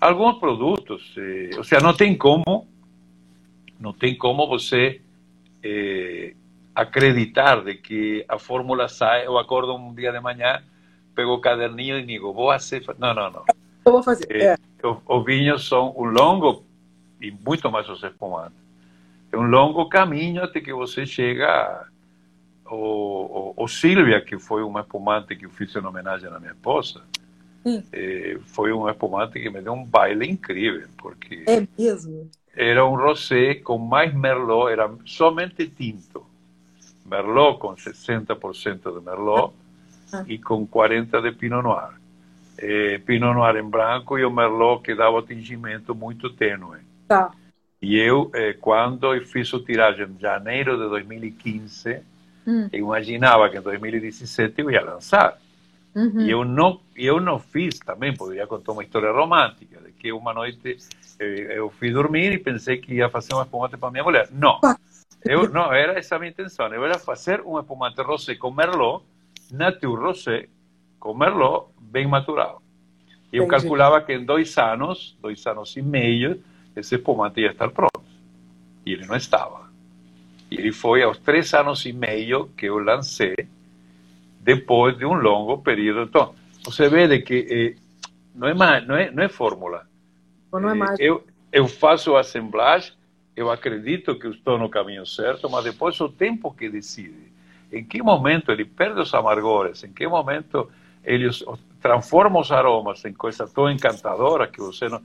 Alguns produtos, eh, ou seja, não tem como, não tem como você eh, acreditar de que a fórmula sai, eu acordo um dia de manhã, pego o caderninho e digo, vou fazer... Não, não, não. Eu vou fazer, é. Os vinhos são um longo, e muito mais os espumantes, é um longo caminho até que você chega o, o, o Silvia, que foi uma espumante que eu fiz em homenagem à minha esposa, eh, foi um espumante que me deu um baile incrível, porque... É mesmo? Era um rosé com mais merlot, era somente tinto. Merlot com 60% de Merlot ah. e com 40% de Pinot Noir. Eh, Pinot Noir em branco e o Merlot que dava tingimento muito tênue. Tá. E eu, eh, quando eu fiz o tiragem em janeiro de 2015, hum. imaginava que em 2017 eu ia lançar. Uhum. E eu não, eu não fiz também, poderia contar uma história romântica, de que uma noite eh, eu fui dormir e pensei que ia fazer uma espumante para minha mulher. Não. Eu, não, era essa a minha intenção. Eu era fazer um espumante rosé com Merlot, Nature Rosé, com Merlot bem maturado. Eu calculava que em dois anos, dois anos e meio, esse espumante ia estar pronto. E ele não estava. E ele foi aos três anos e meio que eu lancei, depois de um longo período. Então, você vê que eh, não, é mais, não, é, não é fórmula. Não é mais. Eu, eu faço a assemblagem, eu acredito que estou no caminho certo, mas depois o tempo que decide. Em que momento ele perde os amargores, em que momento ele transforma os aromas em coisa tão encantadora que você não.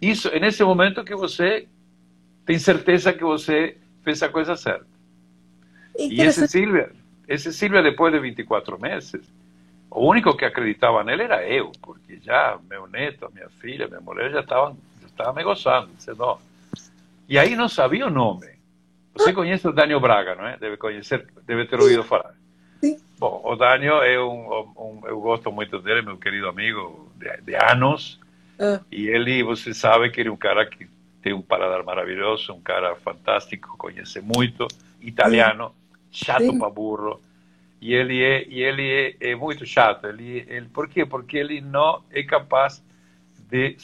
Isso, é nesse momento que você tem certeza que você fez a coisa certa. E esse Silvia, esse Silvia, depois de 24 meses, o único que acreditava nele era eu, porque já meu neto, minha filha, minha mulher já estavam já estavam me gozando, dizendo, e aí não sabia o nome. Você conhece o Daniel Braga, não é? Deve conhecer, deve ter ouvido falar. Sim. Bom, o Daniel é um, um, eu gosto muito dele, meu querido amigo de, de anos. Uh. E ele, você sabe que ele é um cara que tem um paladar maravilhoso, um cara fantástico, conhece muito, italiano, chato para burro. E ele é, e ele é, é muito chato. Ele, ele, por quê? Porque ele não é capaz de,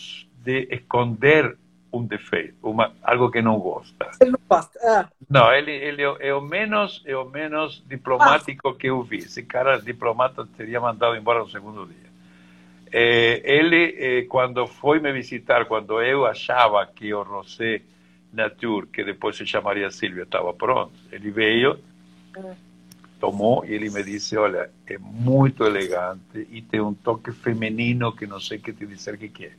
de esconder um defeito, uma, algo que não gosta. Ele não gosta. Ah. Não, ele, ele é, o menos, é o menos diplomático ah. que eu vi. Esse cara diplomata teria mandado embora no segundo dia. É, ele, é, quando foi me visitar, quando eu achava que o Rosé Nature, que depois se chamaria Silvia, estava pronto, ele veio. Tomou e ele me disse, olha, é muito elegante e tem um toque feminino que não sei o que te dizer que que é.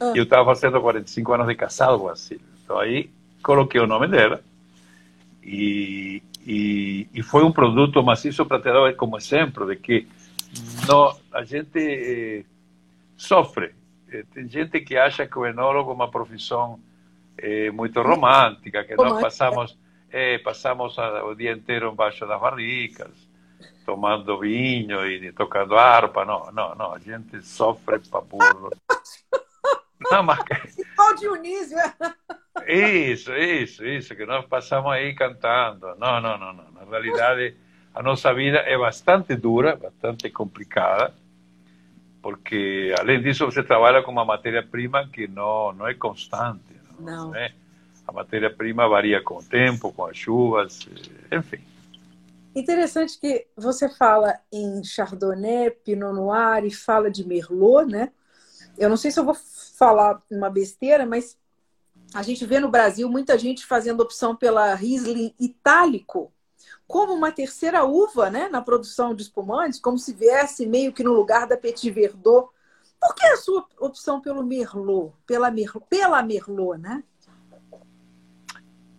Ah. Eu estava fazendo 45 anos de casado com a Silvia. Então aí coloquei o nome dela E, e, e foi um produto maciço para te dar como exemplo de que não, a gente eh, sofre. Eh, tem gente que acha que o enólogo é uma profissão eh, muito romântica, que nós passamos, eh, passamos o dia inteiro embaixo das barricas, tomando vinho e tocando harpa. Não, não, não, a gente sofre para burro. Não, mas... Igual Dionísio. Isso, isso, isso, que nós passamos aí cantando. Não, não, não, não. Na realidade, a nossa vida é bastante dura, bastante complicada, porque, além disso, você trabalha com uma matéria-prima que não, não é constante. Não. não é? A matéria-prima varia com o tempo, com as chuvas, enfim. Interessante que você fala em Chardonnay, Pinot Noir e fala de Merlot, né? Eu não sei se eu vou falar uma besteira, mas a gente vê no Brasil muita gente fazendo opção pela Riesling itálico como uma terceira uva né, na produção de espumantes, como se viesse meio que no lugar da Petit Verdot. Por que a sua opção pelo Merlot, pela Merlot, pela Merlot, né?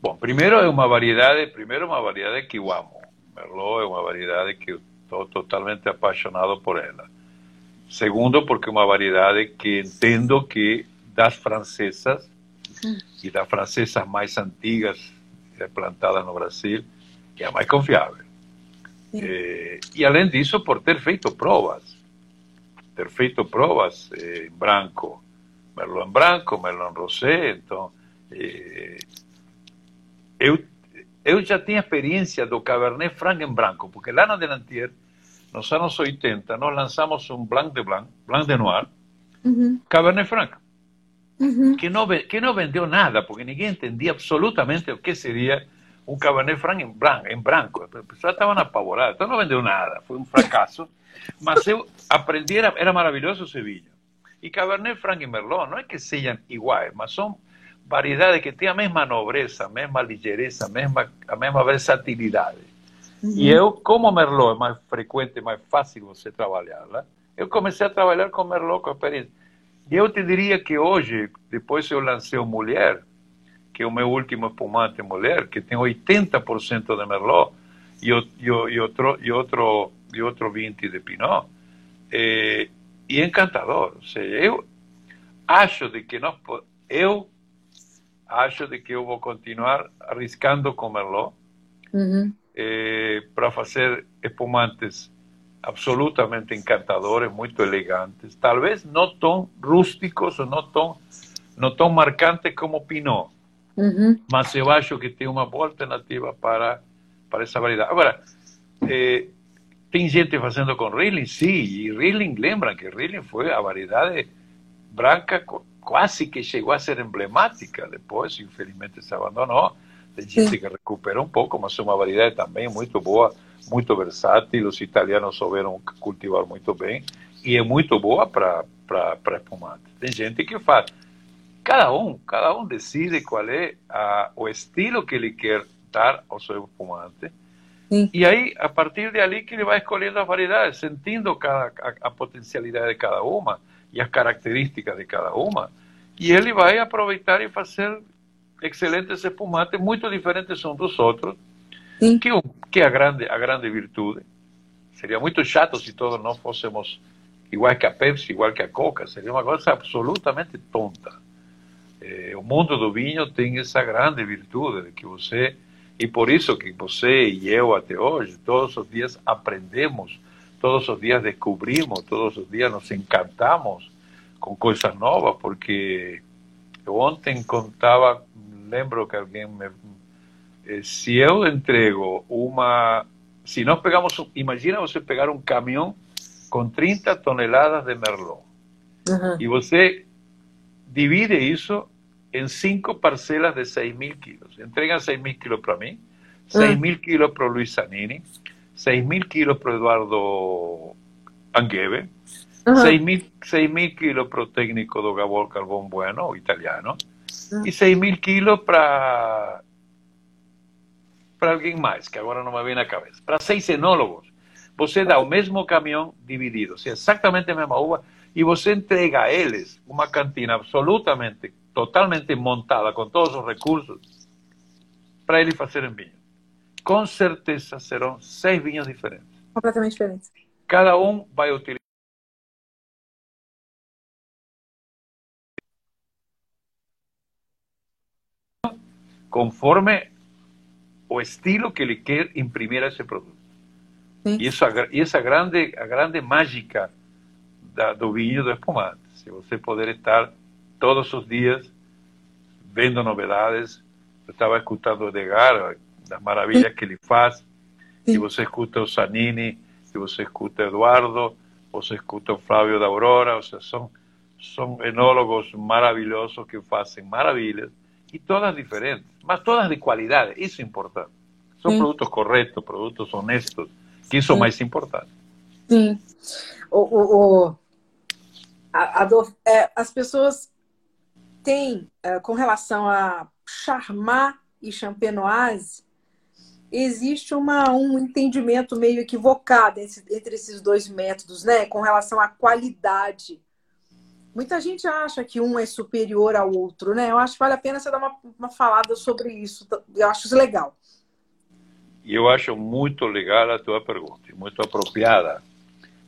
Bom, primeiro é uma variedade, primeiro uma variedade que eu amo. Merlot é uma variedade que eu estou totalmente apaixonado por ela. Segundo, porque é uma variedade que entendo que das francesas e das francesas mais antigas plantadas no Brasil, é a mais confiável. Eh, e além disso, por ter feito provas, ter feito provas eh, em branco, Merlot em branco, Merlot em rosé, então eh, eu eu já tinha experiência do Cabernet Franc em branco, porque lá na Delantier nos anos 80, nós lançamos um Blanc de Blanc, Blanc de Noir, uhum. Cabernet Franc, uhum. que, não, que não vendeu nada, porque ninguém entendia absolutamente o que seria um Cabernet Franc em branco, em branco. As pessoas estavam apavoradas, então não vendeu nada, foi um fracasso. Mas eu aprendi, era, era maravilhoso esse vinho. E Cabernet Franc e Merlot não é que sejam iguais, mas são variedades que têm a mesma nobreza, a mesma ligeireza, a mesma, a mesma versatilidade. Uhum. E eu, como Merlot é mais frequente, mais fácil você trabalhar eu comecei a trabalhar com Merlot com experiência. E eu te diria que hoje, depois eu lancei o Mulher, que é o meu último espumante mulher, que tem 80% de Merlot e, e, e, outro, e, outro, e outro 20% de Pinot, é, e encantador. Ou seja, eu acho de que nós, eu acho de que eu vou continuar arriscando com Merlot, uhum eh, para fazer espumantes absolutamente encantadores, muito elegantes, talvez não tão rústicos ou não tão, não tão marcantes como Pinot, uhum. mas eu acho que tem uma boa alternativa para, para essa variedade. Agora, eh, tem gente fazendo com Riesling, sim, e Riesling, lembra que Riesling foi a variedade branca quase que chegou a ser emblemática, depois infelizmente se abandonou, tem gente que recupera um pouco, mas é uma variedade também muito boa, muito versátil. Os italianos souberam cultivar muito bem e é muito boa para espumante. Tem gente que faz. Cada um, cada um decide qual é a, o estilo que ele quer dar ao seu espumante. Sim. E aí, a partir de ali, que ele vai escolhendo as variedades, sentindo cada, a, a potencialidade de cada uma e as características de cada uma. E ele vai aproveitar e fazer excelentes espumantes, muito diferentes uns dos outros, Sim. que, que é a grande, a grande virtude. Seria muito chato se todos nós fôssemos igual que a Pepsi, igual que a Coca, seria uma coisa absolutamente tonta. Eh, o mundo do vinho tem essa grande virtude de que você, e por isso que você e eu até hoje, todos os dias aprendemos, todos os dias descobrimos, todos os dias nos encantamos com coisas porque eu ontem contava, lembro que alguien me. Eh, Se eu entrego uma. Se nós pegamos. Imagina você pegar um caminhão com 30 toneladas de merlot. Uhum. E você divide isso em cinco parcelas de 6 mil quilos. Entrega 6 mil para mim, ah. 6 mil uhum. quilos para o Luiz Sanini, 6 mil para Eduardo Anguebe, 6.000 kilos para o técnico do Gabor Carbon Bueno, italiano, e 6.000 kilos para para alguém mais, que agora não me vem na cabeça. Para seis enólogos. Você dá o mesmo caminhão dividido, seja, exatamente a mesma uva, e você entrega a eles uma cantina absolutamente, totalmente montada, com todos os recursos, para eles fazerem vinho. Com certeza serão seis vinhos diferentes. Completamente diferentes. Cada um vai utilizar. Conforme o estilo que ele quer imprimir a esse produto. Sim. E, isso, e essa grande, a grande mágica da, do vinho do espumante. Se você poder estar todos os dias vendo novidades, eu estava escutando o Edgar, das maravilhas que ele faz, e você escuta o Zanini, e você escuta o Eduardo, você escuta o Flávio da Aurora, ou seja, são, são enólogos maravilhosos que fazem maravilhas, e todas diferentes, mas todas de qualidade, isso é importante. São Sim. produtos corretos, produtos honestos, que isso Sim. é o mais importante. Sim. O, o, o a, a do, é, as pessoas têm, é, com relação a Charmat e Champenoise, existe uma, um entendimento meio equivocado entre, entre esses dois métodos, né? Com relação à qualidade Muita gente acha que um é superior ao outro, né? Eu acho que vale a pena você dar uma, uma falada sobre isso. Eu acho isso legal. Eu acho muito legal a tua pergunta, muito apropriada.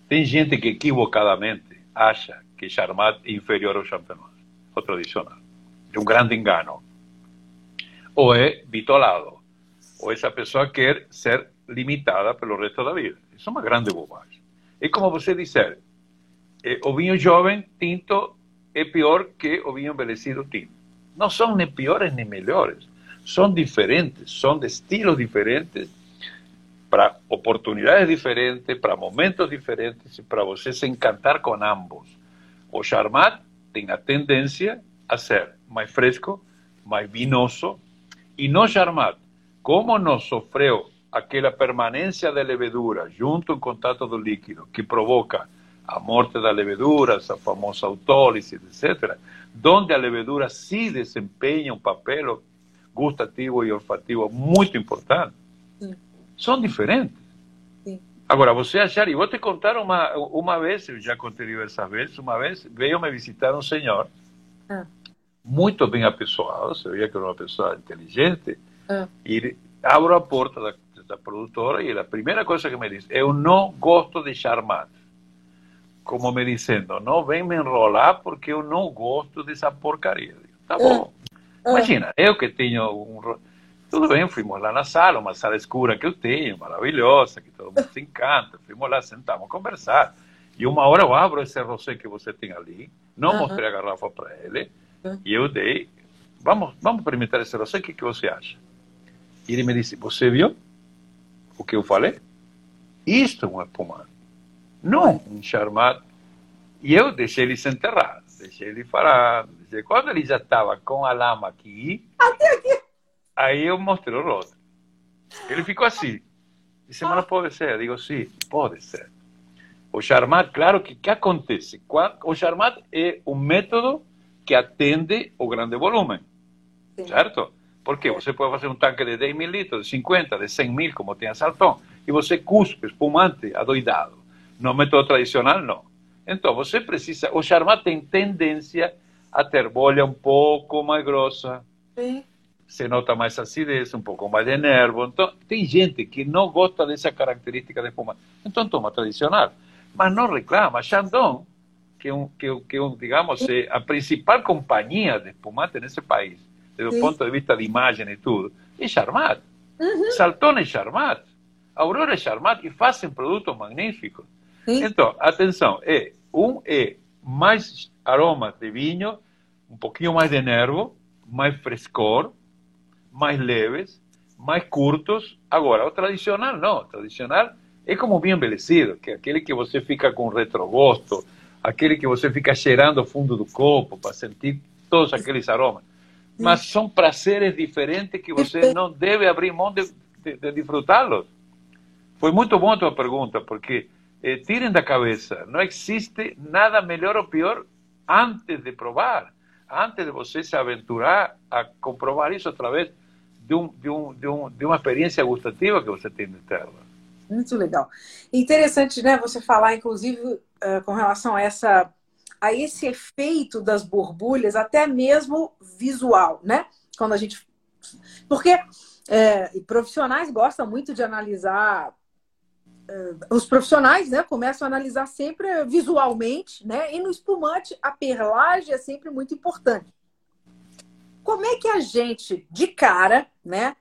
Tem gente que equivocadamente acha que Charmat é inferior ao Champenoise, o tradicional. É um grande engano. Ou é bitolado, ou essa pessoa quer ser limitada pelo resto da vida. Isso é uma grande bobagem. É como você dizer, eh, o vinho jovem tinto é pior que o vinho envelhecido tinto. Não são nem piores nem melhores. São diferentes, são de estilos diferentes, para oportunidades diferentes, para momentos diferentes e para você se encantar com ambos. O Charmat tem a tendência a ser mais fresco, mais vinoso, e no Charmat, como não sofreu aquela permanência da levedura junto em contato do líquido que provoca a morte da levedura, essa famosa autólise, etc., onde a levedura sim desempenha um papel gustativo e olfativo muito importante, sim. são diferentes. Sim. Agora, você achar, e vou te contar uma, uma vez, eu já contei diversas vezes, uma vez veio me visitar um senhor, ah. muito bem apessoado, você via que era uma pessoa inteligente, ah. e abro a porta da, da produtora e a primeira coisa que me diz, eu não gosto de charmar como me dizendo, não vem me enrolar porque eu não gosto dessa porcaria. Tá bom. Imagina, eu que tenho um. Tudo bem, fomos lá na sala, uma sala escura que eu tenho, maravilhosa, que todo mundo se encanta. Fomos lá, sentamos a conversar. E uma hora eu abro esse rosé que você tem ali, não mostrei a garrafa para ele, e eu dei, vamos, vamos experimentar esse rosé, o que, que você acha? E ele me disse, você viu o que eu falei? Isto é um espumante. Não, um charmado. E eu deixei ele se enterrar, deixei ele parar. Deixei... Quando ele já estava com a lama aqui, aí eu mostrei o rosto. Ele ficou assim. Disse, mas não pode ser. Eu digo, sim, pode ser. O charmat, claro que o que acontece? O charmat é um método que atende o grande volume, Sim. certo? Porque você pode fazer um tanque de 10 mil litros, de 50, de 100 mil, como tem a Salton, e você cuspe espumante adoidado. No método tradicional, não. Então, você precisa. O charmat tem tendência a ter bolha um pouco mais grossa. Sim. Se nota mais acidez, um pouco mais de nervo. Então, tem gente que não gosta dessa característica de espumante. Então, toma tradicional. Mas não reclama. Chandon, que é um, que, que um, digamos, é a principal companhia de espumante nesse país, desde o ponto de vista de imagem e tudo, é Charmat. Uhum. Salton é Charmat. Aurora é Charmat e fazem produtos magníficos. Então, atenção, é, um é mais aroma de vinho, um pouquinho mais de nervo, mais frescor, mais leves, mais curtos. Agora, o tradicional não, o tradicional é como bem envelhecido, que é aquele que você fica com retrogosto, aquele que você fica cheirando o fundo do copo para sentir todos aqueles aromas. Mas são prazeres diferentes que você não deve abrir mão de, de, de desfrutá-los. Foi muito bom a tua pergunta, porque eh, tirem da cabeça. Não existe nada melhor ou pior antes de provar, antes de você se aventurar a comprovar isso através de, um, de, um, de, um, de uma experiência gustativa que você tem de terra. Muito legal. Interessante, né, você falar, inclusive, uh, com relação a essa a esse efeito das borbulhas, até mesmo visual, né? Quando a gente. Porque É, profissionais gostam muito de analisar. É, os profissionais né, começam a analisar sempre visualmente, né? E no espumante, a perlagem é sempre muito importante. Como é que a gente, de cara, né,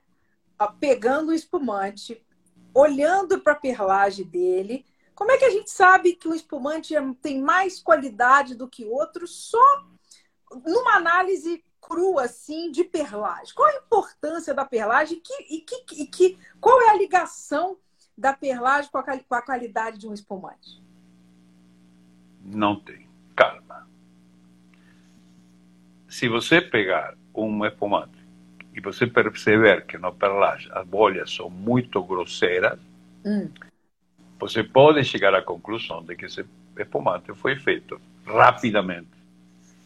pegando o espumante, olhando para a perlagem dele, como é que a gente sabe que um espumante tem mais qualidade do que outro só numa análise crua assim de perlagem? Qual a importância da perlagem que, e, que, e que, qual é a ligação da perlagem com a, com a qualidade de um espumante? Não tem. Calma. Se você pegar um espumante e você perceber que na perlagem as bolhas são muito grosseiras, hum. você pode chegar à conclusão de que esse espumante foi feito rapidamente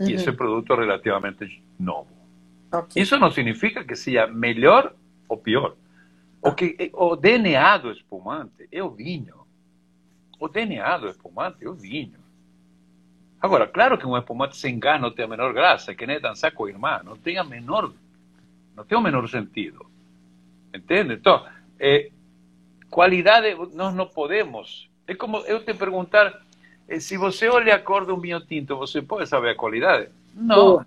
uhum. e esse produto é relativamente novo. Okay. Isso não significa que seja melhor ou pior. O, que, o DNA do espumante é o vinho. O DNA do espumante é o vinho. Agora, claro que um espumante sem gás não tem a menor graça, que nem dançar com a irmã, não tem a menor, não tem o menor sentido. Entende? Então, é, qualidade nós não podemos. É como eu te perguntar, eh, se você olha a cor de um vinho tinto, você pode saber a qualidade? Não.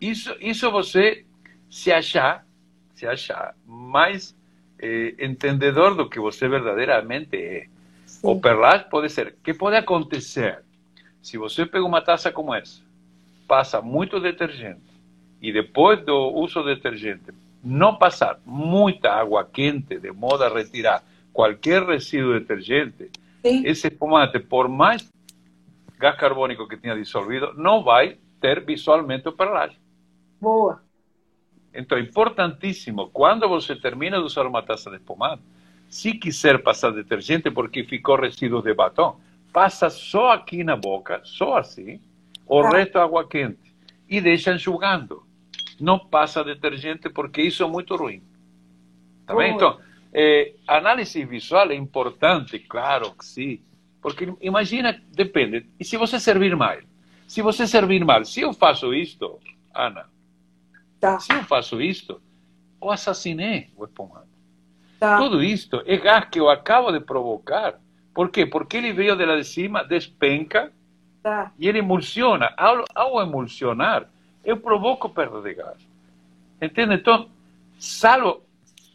Isso, isso você se achar, se achar mais eh, entendedor do que você verdadeiramente é. Sim. O perlage pode ser. O que pode acontecer? Se você pega uma taça como essa, passa muito detergente e depois do uso do detergente não passar muita água quente de modo a retirar qualquer resíduo detergente, Sim. esse espumante, por mais gás carbônico que tenha dissolvido, não vai ter visualmente o perlage. Boa. Então, é importantíssimo, quando você termina de usar uma taça de espumante, se quiser passar detergente porque ficou resíduo de batom, passa só aqui na boca, só assim, o ah. resto é água quente, e deixa enxugando. Não passa detergente porque isso é muito ruim. Tá bem? Então, é, análise visual é importante, claro que sim, porque imagina, depende, e se você servir mal? Se você servir mal, se eu faço isto, Ana, tá. se eu faço isto, eu assassinei o espumante. Tá. Tudo isto é gás que eu acabo de provocar. Por quê? Porque ele veio de lá de cima, despenca tá. e ele emulsiona. Ao, ao emulsionar, eu provoco perda de gás. Entende? Então, salvo.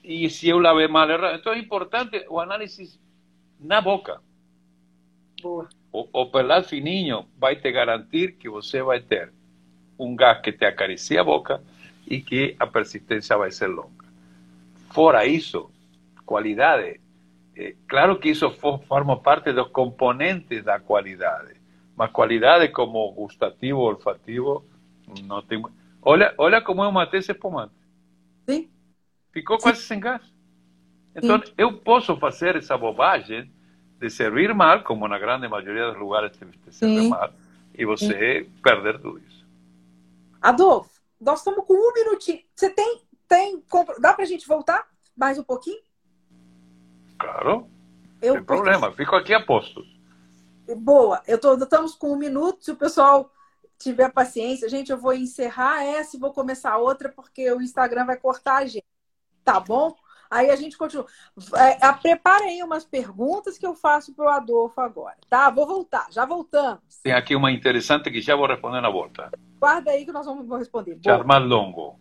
E se eu lavei mal errado. Então é importante o análise na boca. Boa. O, o pelar fininho vai te garantir que você vai ter um gás que te acaricia a boca e que a persistência vai ser longa. Fora isso, qualidade. Eh, claro que isso forma parte dos componentes da qualidade, mas qualidade como gustativo, olfativo, não tem. Olha, olha como eu matei esse espumante. Sim. Ficou quase Sim. sem gás. Então, Sim. eu posso fazer essa bobagem de servir mal, como na grande maioria dos lugares de servir mal, e você perder tudo isso. Adolfo, nós estamos com um minutinho. Você tem, tem, dá para a gente voltar mais um pouquinho? Claro. Eu, Sem problema, fico aqui a postos. Boa, eu tô, estamos com um minuto. Se o pessoal tiver paciência, gente, eu vou encerrar essa e vou começar outra, porque o Instagram vai cortar a gente. Tá bom? Aí a gente continua. É, prepara aí umas perguntas que eu faço para o Adolfo agora, tá? Vou voltar, já voltamos. Tem aqui uma interessante que já vou responder na volta. Guarda aí que nós vamos responder. Charmal Longo.